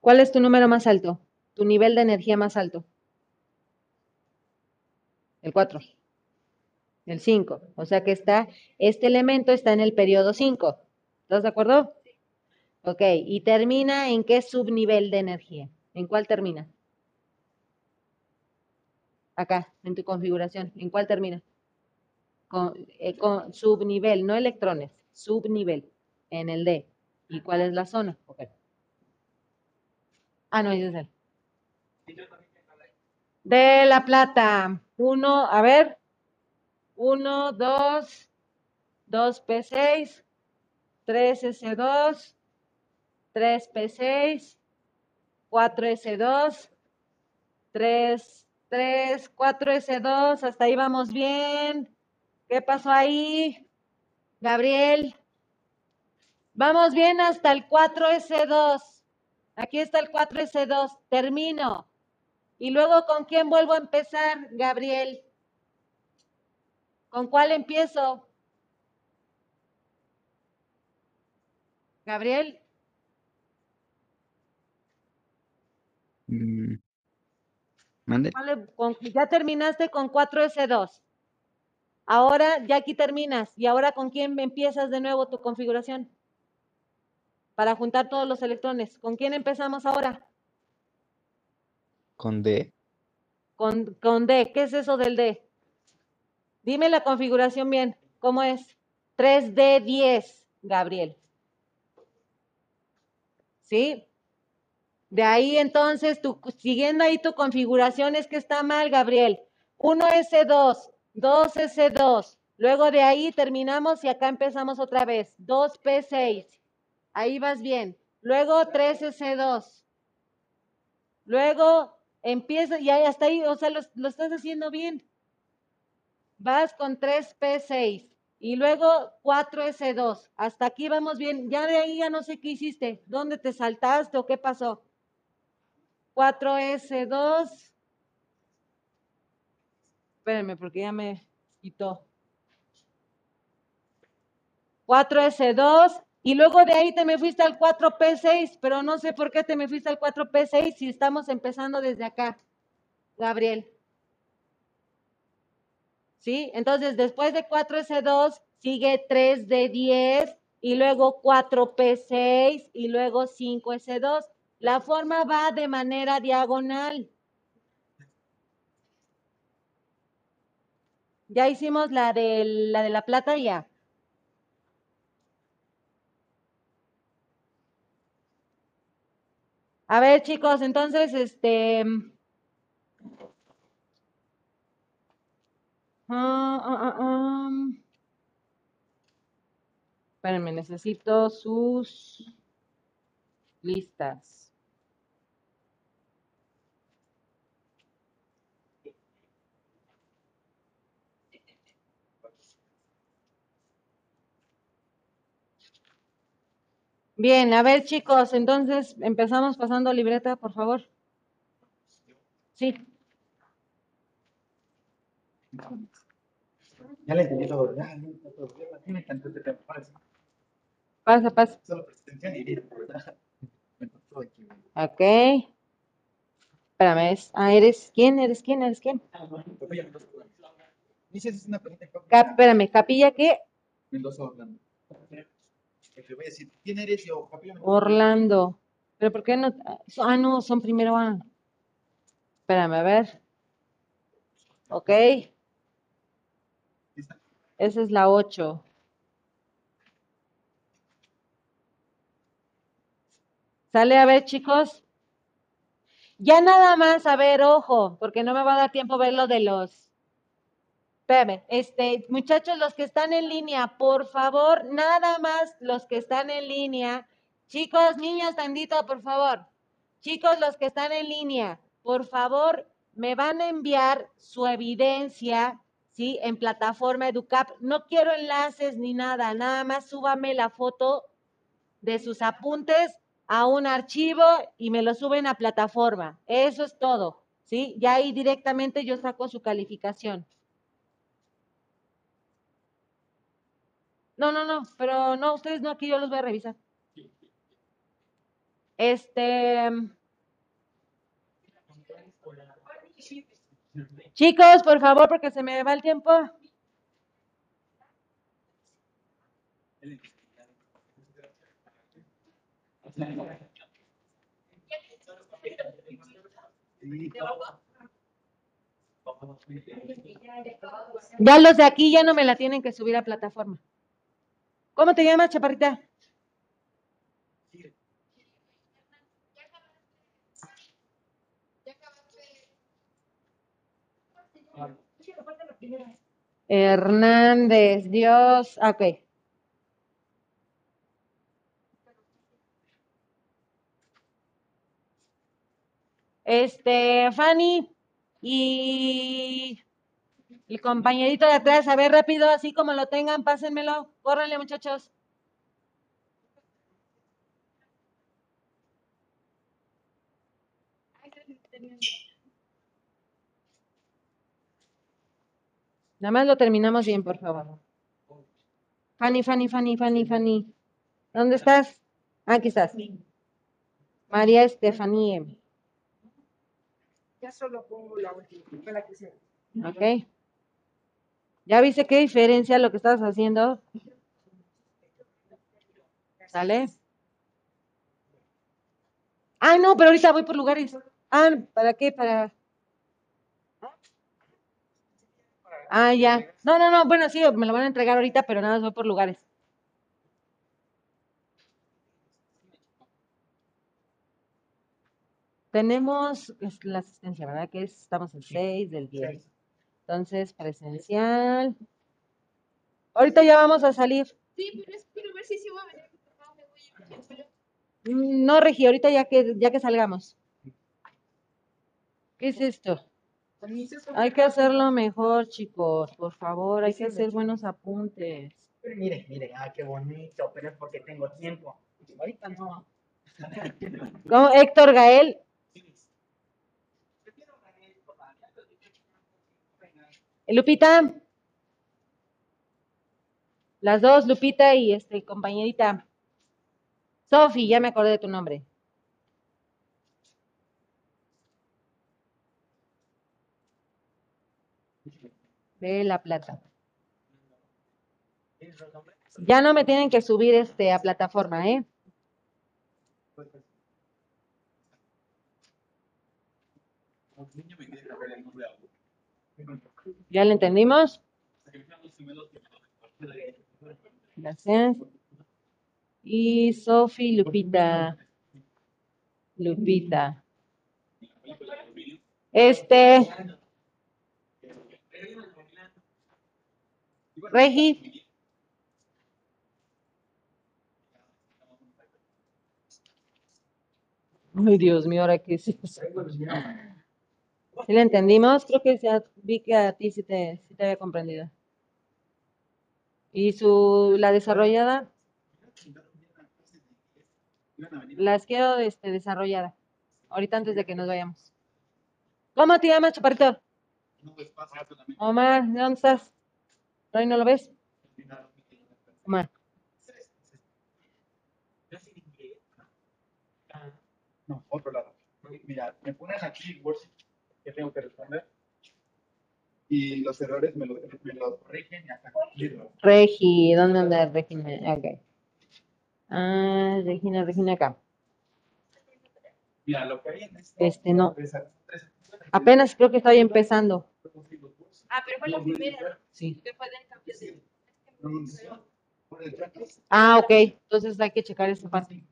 ¿Cuál es tu número más alto? Tu nivel de energía más alto. El 4. El 5. O sea que está, este elemento está en el periodo 5. ¿Estás de acuerdo? Ok. ¿Y termina en qué subnivel de energía? ¿En cuál termina? Acá, en tu configuración. ¿En cuál termina? Con, eh, con subnivel, no electrones, subnivel, en el D. ¿Y cuál es la zona? Ok. Ah, no, ese es él. De la plata. Uno, a ver. Uno, dos, dos P6, tres S2, tres P6, cuatro S2, tres, tres, cuatro S2, hasta ahí vamos bien. ¿Qué pasó ahí? Gabriel. Vamos bien hasta el 4S2. Aquí está el 4S2. Termino. Y luego, ¿con quién vuelvo a empezar, Gabriel? ¿Con cuál empiezo? Gabriel, Mm. Mande. ¿cuál em- con- ya terminaste con 4S2. Ahora ya aquí terminas. ¿Y ahora con quién empiezas de nuevo tu configuración? Para juntar todos los electrones. ¿Con quién empezamos ahora? Con D. Con, con D. ¿Qué es eso del D? Dime la configuración bien. ¿Cómo es? 3D10, Gabriel. ¿Sí? De ahí entonces, tu, siguiendo ahí tu configuración es que está mal, Gabriel. 1S2, 2S2. Luego de ahí terminamos y acá empezamos otra vez. 2P6. Ahí vas bien. Luego 3S2. Luego empieza, y hasta ahí, o sea, lo, lo estás haciendo bien. Vas con 3P6 y luego 4S2. Hasta aquí vamos bien. Ya de ahí ya no sé qué hiciste. ¿Dónde te saltaste o qué pasó? 4S2. Espérenme porque ya me quitó. 4S2 y luego de ahí te me fuiste al 4P6, pero no sé por qué te me fuiste al 4P6 si estamos empezando desde acá, Gabriel. ¿Sí? Entonces, después de 4S2 sigue 3D10 y luego 4P6 y luego 5S2. La forma va de manera diagonal. Ya hicimos la de la, de la plata ya. A ver, chicos, entonces, este... ah. Espérenme, necesito sus listas. Bien, a ver, chicos, entonces empezamos pasando libreta, por favor. Sí, Ya le entendí todo. Ya, me encantó este tema. Pasa, pasa. Solo presencial y ¿verdad? Ok. Espérame, es, ah, ¿eres quién? ¿Eres quién? ¿Eres quién? Capilla Mendoza. Dices, es una pregunta. Cap, espérame, ¿capilla qué? Mendoza Orlando. Te voy a decir, ¿quién eres yo? Orlando. ¿Pero por qué no? Ah, no, son primero A. Espérame, a ver. Ok. ¿Lista? Esa es la 8. ¿Sale a ver, chicos? Ya nada más, a ver, ojo, porque no me va a dar tiempo ver lo de los. Espérame, este, muchachos, los que están en línea, por favor, nada más los que están en línea. Chicos, niños, tantito, por favor. Chicos, los que están en línea, por favor, me van a enviar su evidencia, ¿sí? En plataforma Educap. No quiero enlaces ni nada, nada más súbame la foto de sus apuntes a un archivo y me lo suben a plataforma. Eso es todo, ¿sí? Ya ahí directamente yo saco su calificación. No, no, no, pero no, ustedes no, aquí yo los voy a revisar. Este. Chicos, por favor, porque se me va el tiempo. Ya los de aquí ya no me la tienen que subir a plataforma. ¿Cómo te llamas, chaparrita? Hernández, Dios, ah, ok. Este, Fanny y el compañerito de atrás, a ver rápido, así como lo tengan, pásenmelo, córranle muchachos. Nada más lo terminamos bien, por favor. Fanny, Fanny, Fanny, Fanny, Fanny. ¿Dónde estás? Ah, Aquí estás. María Estefanía. Ya solo pongo la última, la que. Ok. ¿Ya viste qué diferencia lo que estás haciendo? ¿Sale? Ah, no, pero ahorita voy por lugares. Ah, ¿para qué? Para. Ah, ya. No, no, no, bueno, sí, me lo van a entregar ahorita, pero nada más voy por lugares. Tenemos la asistencia, ¿verdad? Que es, estamos en 6 del 10. Entonces, presencial. Ahorita ya vamos a salir. Sí, pero es quiero ver si sí voy a venir. No, Regi, ahorita ya que, ya que salgamos. ¿Qué es esto? Hay que hacerlo mejor, chicos, por favor, hay que hacer buenos apuntes. Pero mire, mire, ah, qué bonito, pero es porque tengo tiempo. Ahorita no. ¿Cómo? Héctor Gael, Lupita. Las dos, Lupita y este compañerita. Sofi, ya me acordé de tu nombre. De La Plata. Ya no me tienen que subir este a plataforma, ¿eh? ¿Ya le entendimos? Gracias. Y Sofi, Lupita. Lupita. Este. Regi. Ay, Dios mío, ahora qué es eso. ¿Sí le entendimos? Creo que ya vi que a ti sí te, sí te había comprendido. ¿Y su, la desarrollada? Las quiero este, desarrollada. Ahorita antes de que nos vayamos. ¿Cómo te llamas, chaparrito? Omar, ¿de dónde estás? ¿Ahí no lo ves? Omar. No, otro lado. Mira, me ponen aquí worksheet que tengo que responder. Y los errores me los, me los corrigen y hasta corregirlos. Regi, ¿dónde anda Regina? Ok. Ah, Regina, Regina acá. Mira, lo que hay en esto. Este no. Tres, tres, Apenas creo que estoy empezando. Ah, pero fue la primera. Sí. Ah, ok. Entonces hay que checar esa parte.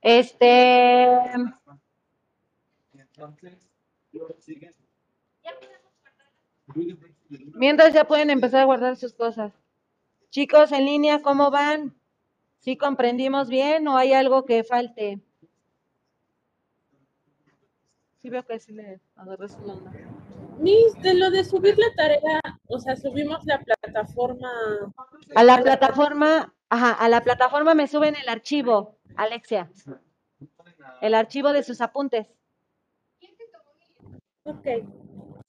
Este. Entonces. Mientras ya pueden empezar a guardar sus cosas. Chicos, en línea, ¿cómo van? ¿Sí comprendimos bien o hay algo que falte? Sí veo que sí le agarré su onda. Miss, de lo de subir la tarea, o sea, subimos la plataforma. A la plataforma, ajá, a la plataforma me suben el archivo, Alexia. el archivo de sus apuntes. Ok.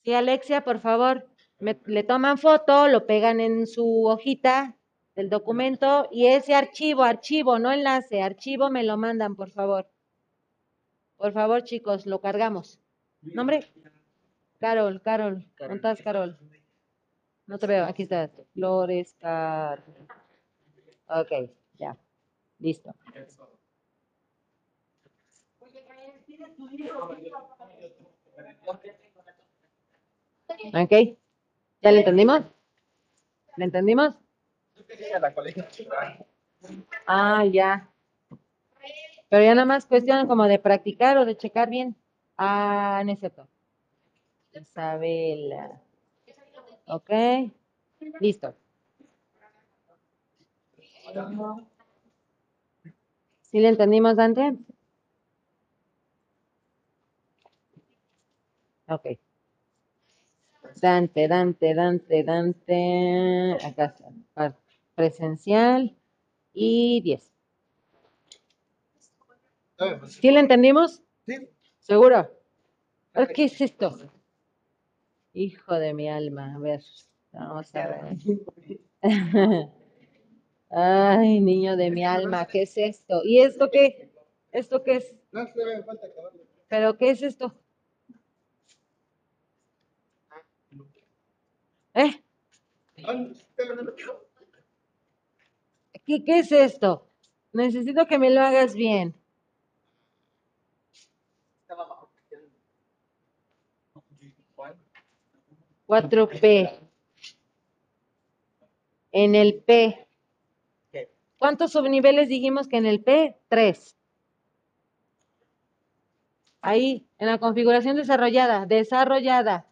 Sí, Alexia, por favor, me- le toman foto, lo pegan en su hojita del documento y ese archivo, archivo, no enlace, archivo me lo mandan, por favor. Por favor, chicos, lo cargamos. ¿Nombre? Carol, Carol, ¿dónde estás, Carol? No te veo, aquí estás. Flores, Carol. Ok, ya, listo. Ok, ¿ya le entendimos? ¿Le entendimos? Ah, ya. Pero ya nada más cuestión como de practicar o de checar bien. Ah, no es cierto. Isabela. Ok. Listo. ¿Sí le entendimos, Dante? Ok. Dante, Dante, Dante, Dante. Acá está. Presencial. Y 10. ¿Sí le entendimos? Sí. ¿Seguro? ¿Qué es esto? Hijo de mi alma. A ver, vamos a ver. Ay, niño de mi alma, ¿qué es esto? ¿Y esto qué? ¿Esto qué es? No, se falta acabarlo. ¿Pero qué es esto? ¿Eh? ¿Qué, qué es esto? Necesito que me lo hagas bien. Abajo. 4P. En el P. ¿Cuántos subniveles dijimos que en el P? Tres. Ahí, en la configuración desarrollada, desarrollada.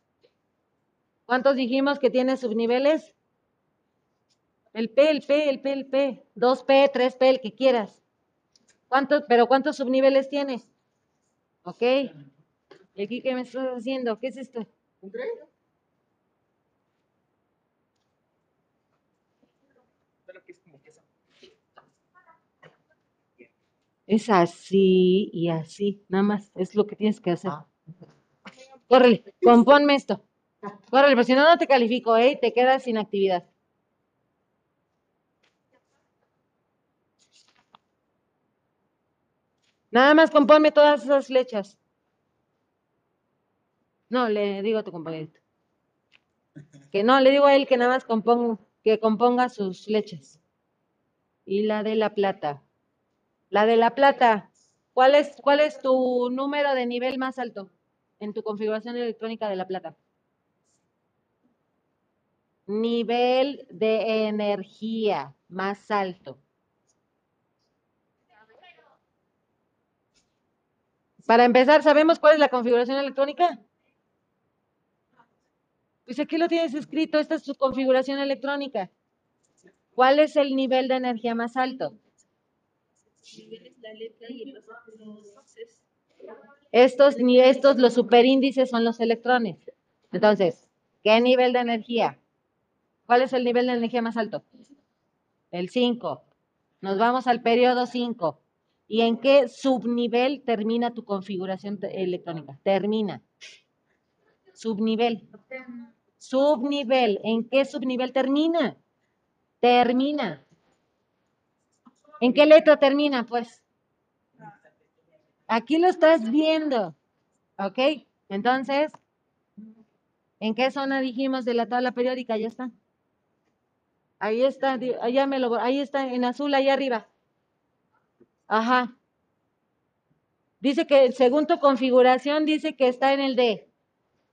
¿Cuántos dijimos que tiene subniveles? El P, el P, el P, el P. 2P, 3P, el que quieras. ¿Cuántos, pero cuántos subniveles tienes? ¿Ok? ¿Y aquí qué me estás haciendo? ¿Qué es esto? ¿Un es así y así, nada más, es lo que tienes que hacer. Córrele, componme esto. Córrele, pero si no, no te califico, ¿eh? Te quedas sin actividad. Nada más componme todas esas flechas. No, le digo a tu compañerito. Que no, le digo a él que nada más componga, que componga sus flechas. Y la de la plata. La de la plata. ¿Cuál es, ¿Cuál es tu número de nivel más alto en tu configuración electrónica de la plata? Nivel de energía más alto. Para empezar, ¿sabemos cuál es la configuración electrónica? Pues aquí lo tienes escrito, esta es tu configuración electrónica. ¿Cuál es el nivel de energía más alto? Estos, estos, los superíndices son los electrones. Entonces, ¿qué nivel de energía? ¿Cuál es el nivel de energía más alto? El 5. Nos vamos al periodo 5. ¿Y en qué subnivel termina tu configuración electrónica? Termina. Subnivel. Subnivel. ¿En qué subnivel termina? Termina. ¿En qué letra termina, pues? Aquí lo estás viendo. ¿Ok? Entonces, ¿en qué zona dijimos de la tabla periódica? Ya está. Ahí está, allá me lo, ahí está, en azul, ahí arriba. Ajá. Dice que según tu configuración, dice que está en el D,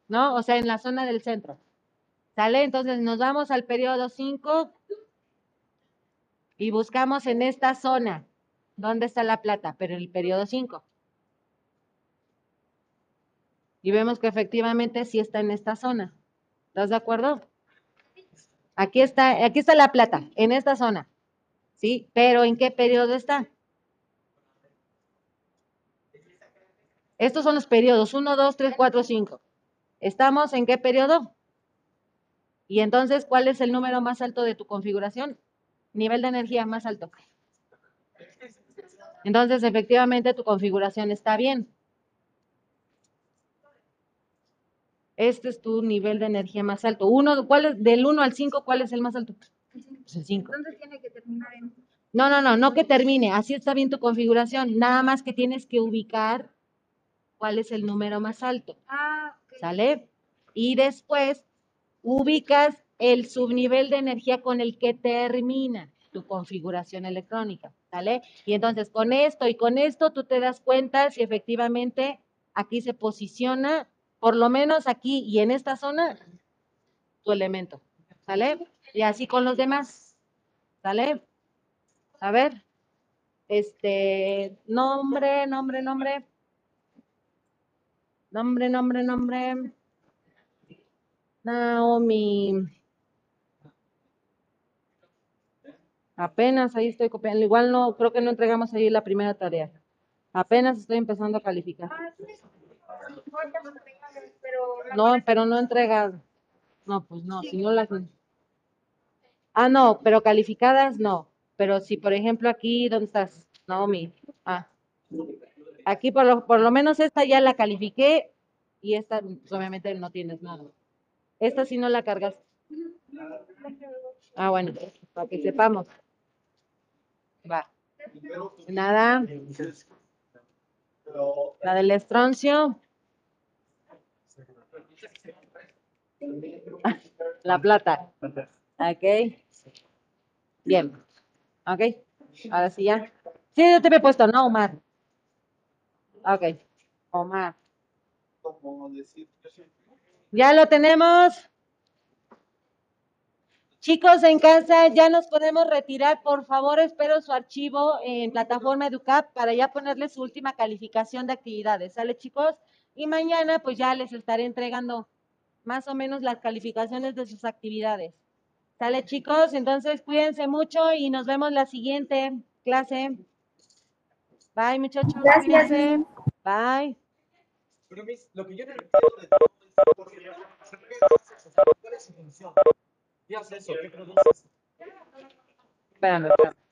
¿no? O sea, en la zona del centro. ¿Sale? Entonces nos vamos al periodo 5 y buscamos en esta zona. ¿Dónde está la plata? Pero en el periodo 5. Y vemos que efectivamente sí está en esta zona. ¿Estás de acuerdo? Aquí está, aquí está la plata, en esta zona. ¿Sí? Pero ¿en qué periodo está? Estos son los periodos 1, 2, 3, 4, 5. ¿Estamos en qué periodo? Y entonces, ¿cuál es el número más alto de tu configuración? Nivel de energía más alto. Entonces, efectivamente, tu configuración está bien. Este es tu nivel de energía más alto. Uno, ¿cuál es, del 1 al 5, ¿cuál es el más alto? Pues el 5. Entonces tiene que terminar en. No, no, no, no que termine. Así está bien tu configuración. Nada más que tienes que ubicar cuál es el número más alto. Ah, ok. ¿Sale? Y después ubicas el subnivel de energía con el que termina tu configuración electrónica. ¿Sale? Y entonces con esto y con esto tú te das cuenta si efectivamente aquí se posiciona, por lo menos aquí y en esta zona, tu elemento. ¿Sale? Y así con los demás. ¿Sale? A ver. Este, nombre, nombre, nombre. Nombre, nombre, nombre. Naomi. Apenas ahí estoy copiando. Igual no, creo que no entregamos ahí la primera tarea. Apenas estoy empezando a calificar. No, pero no entregas. No, pues no, si no las. Ah, no, pero calificadas no. Pero si, por ejemplo, aquí, ¿dónde estás? Naomi. Ah. Aquí por lo, por lo menos esta ya la califiqué y esta pues, obviamente no tienes nada. Esta sí no la cargas. Ah, bueno, para que sepamos. Va. Nada. La del estroncio. La plata. Ok. Bien. Ok. Ahora sí ya. Sí, yo te he puesto, no, Omar. Ok. Omar. Ya lo tenemos. Chicos en casa, ya nos podemos retirar. Por favor, espero su archivo en plataforma Educap para ya ponerle su última calificación de actividades. ¿Sale, chicos? Y mañana, pues ya les estaré entregando más o menos las calificaciones de sus actividades. ¿Sale, chicos? Entonces, cuídense mucho y nos vemos la siguiente clase. Bye, muchachos. Gracias, cuídense. Bye. Pero mis, lo que yo de todo esto, porque ¿cuál es su función? ¿Qué hace eso? ¿Qué produce eso? Espérame, espérame.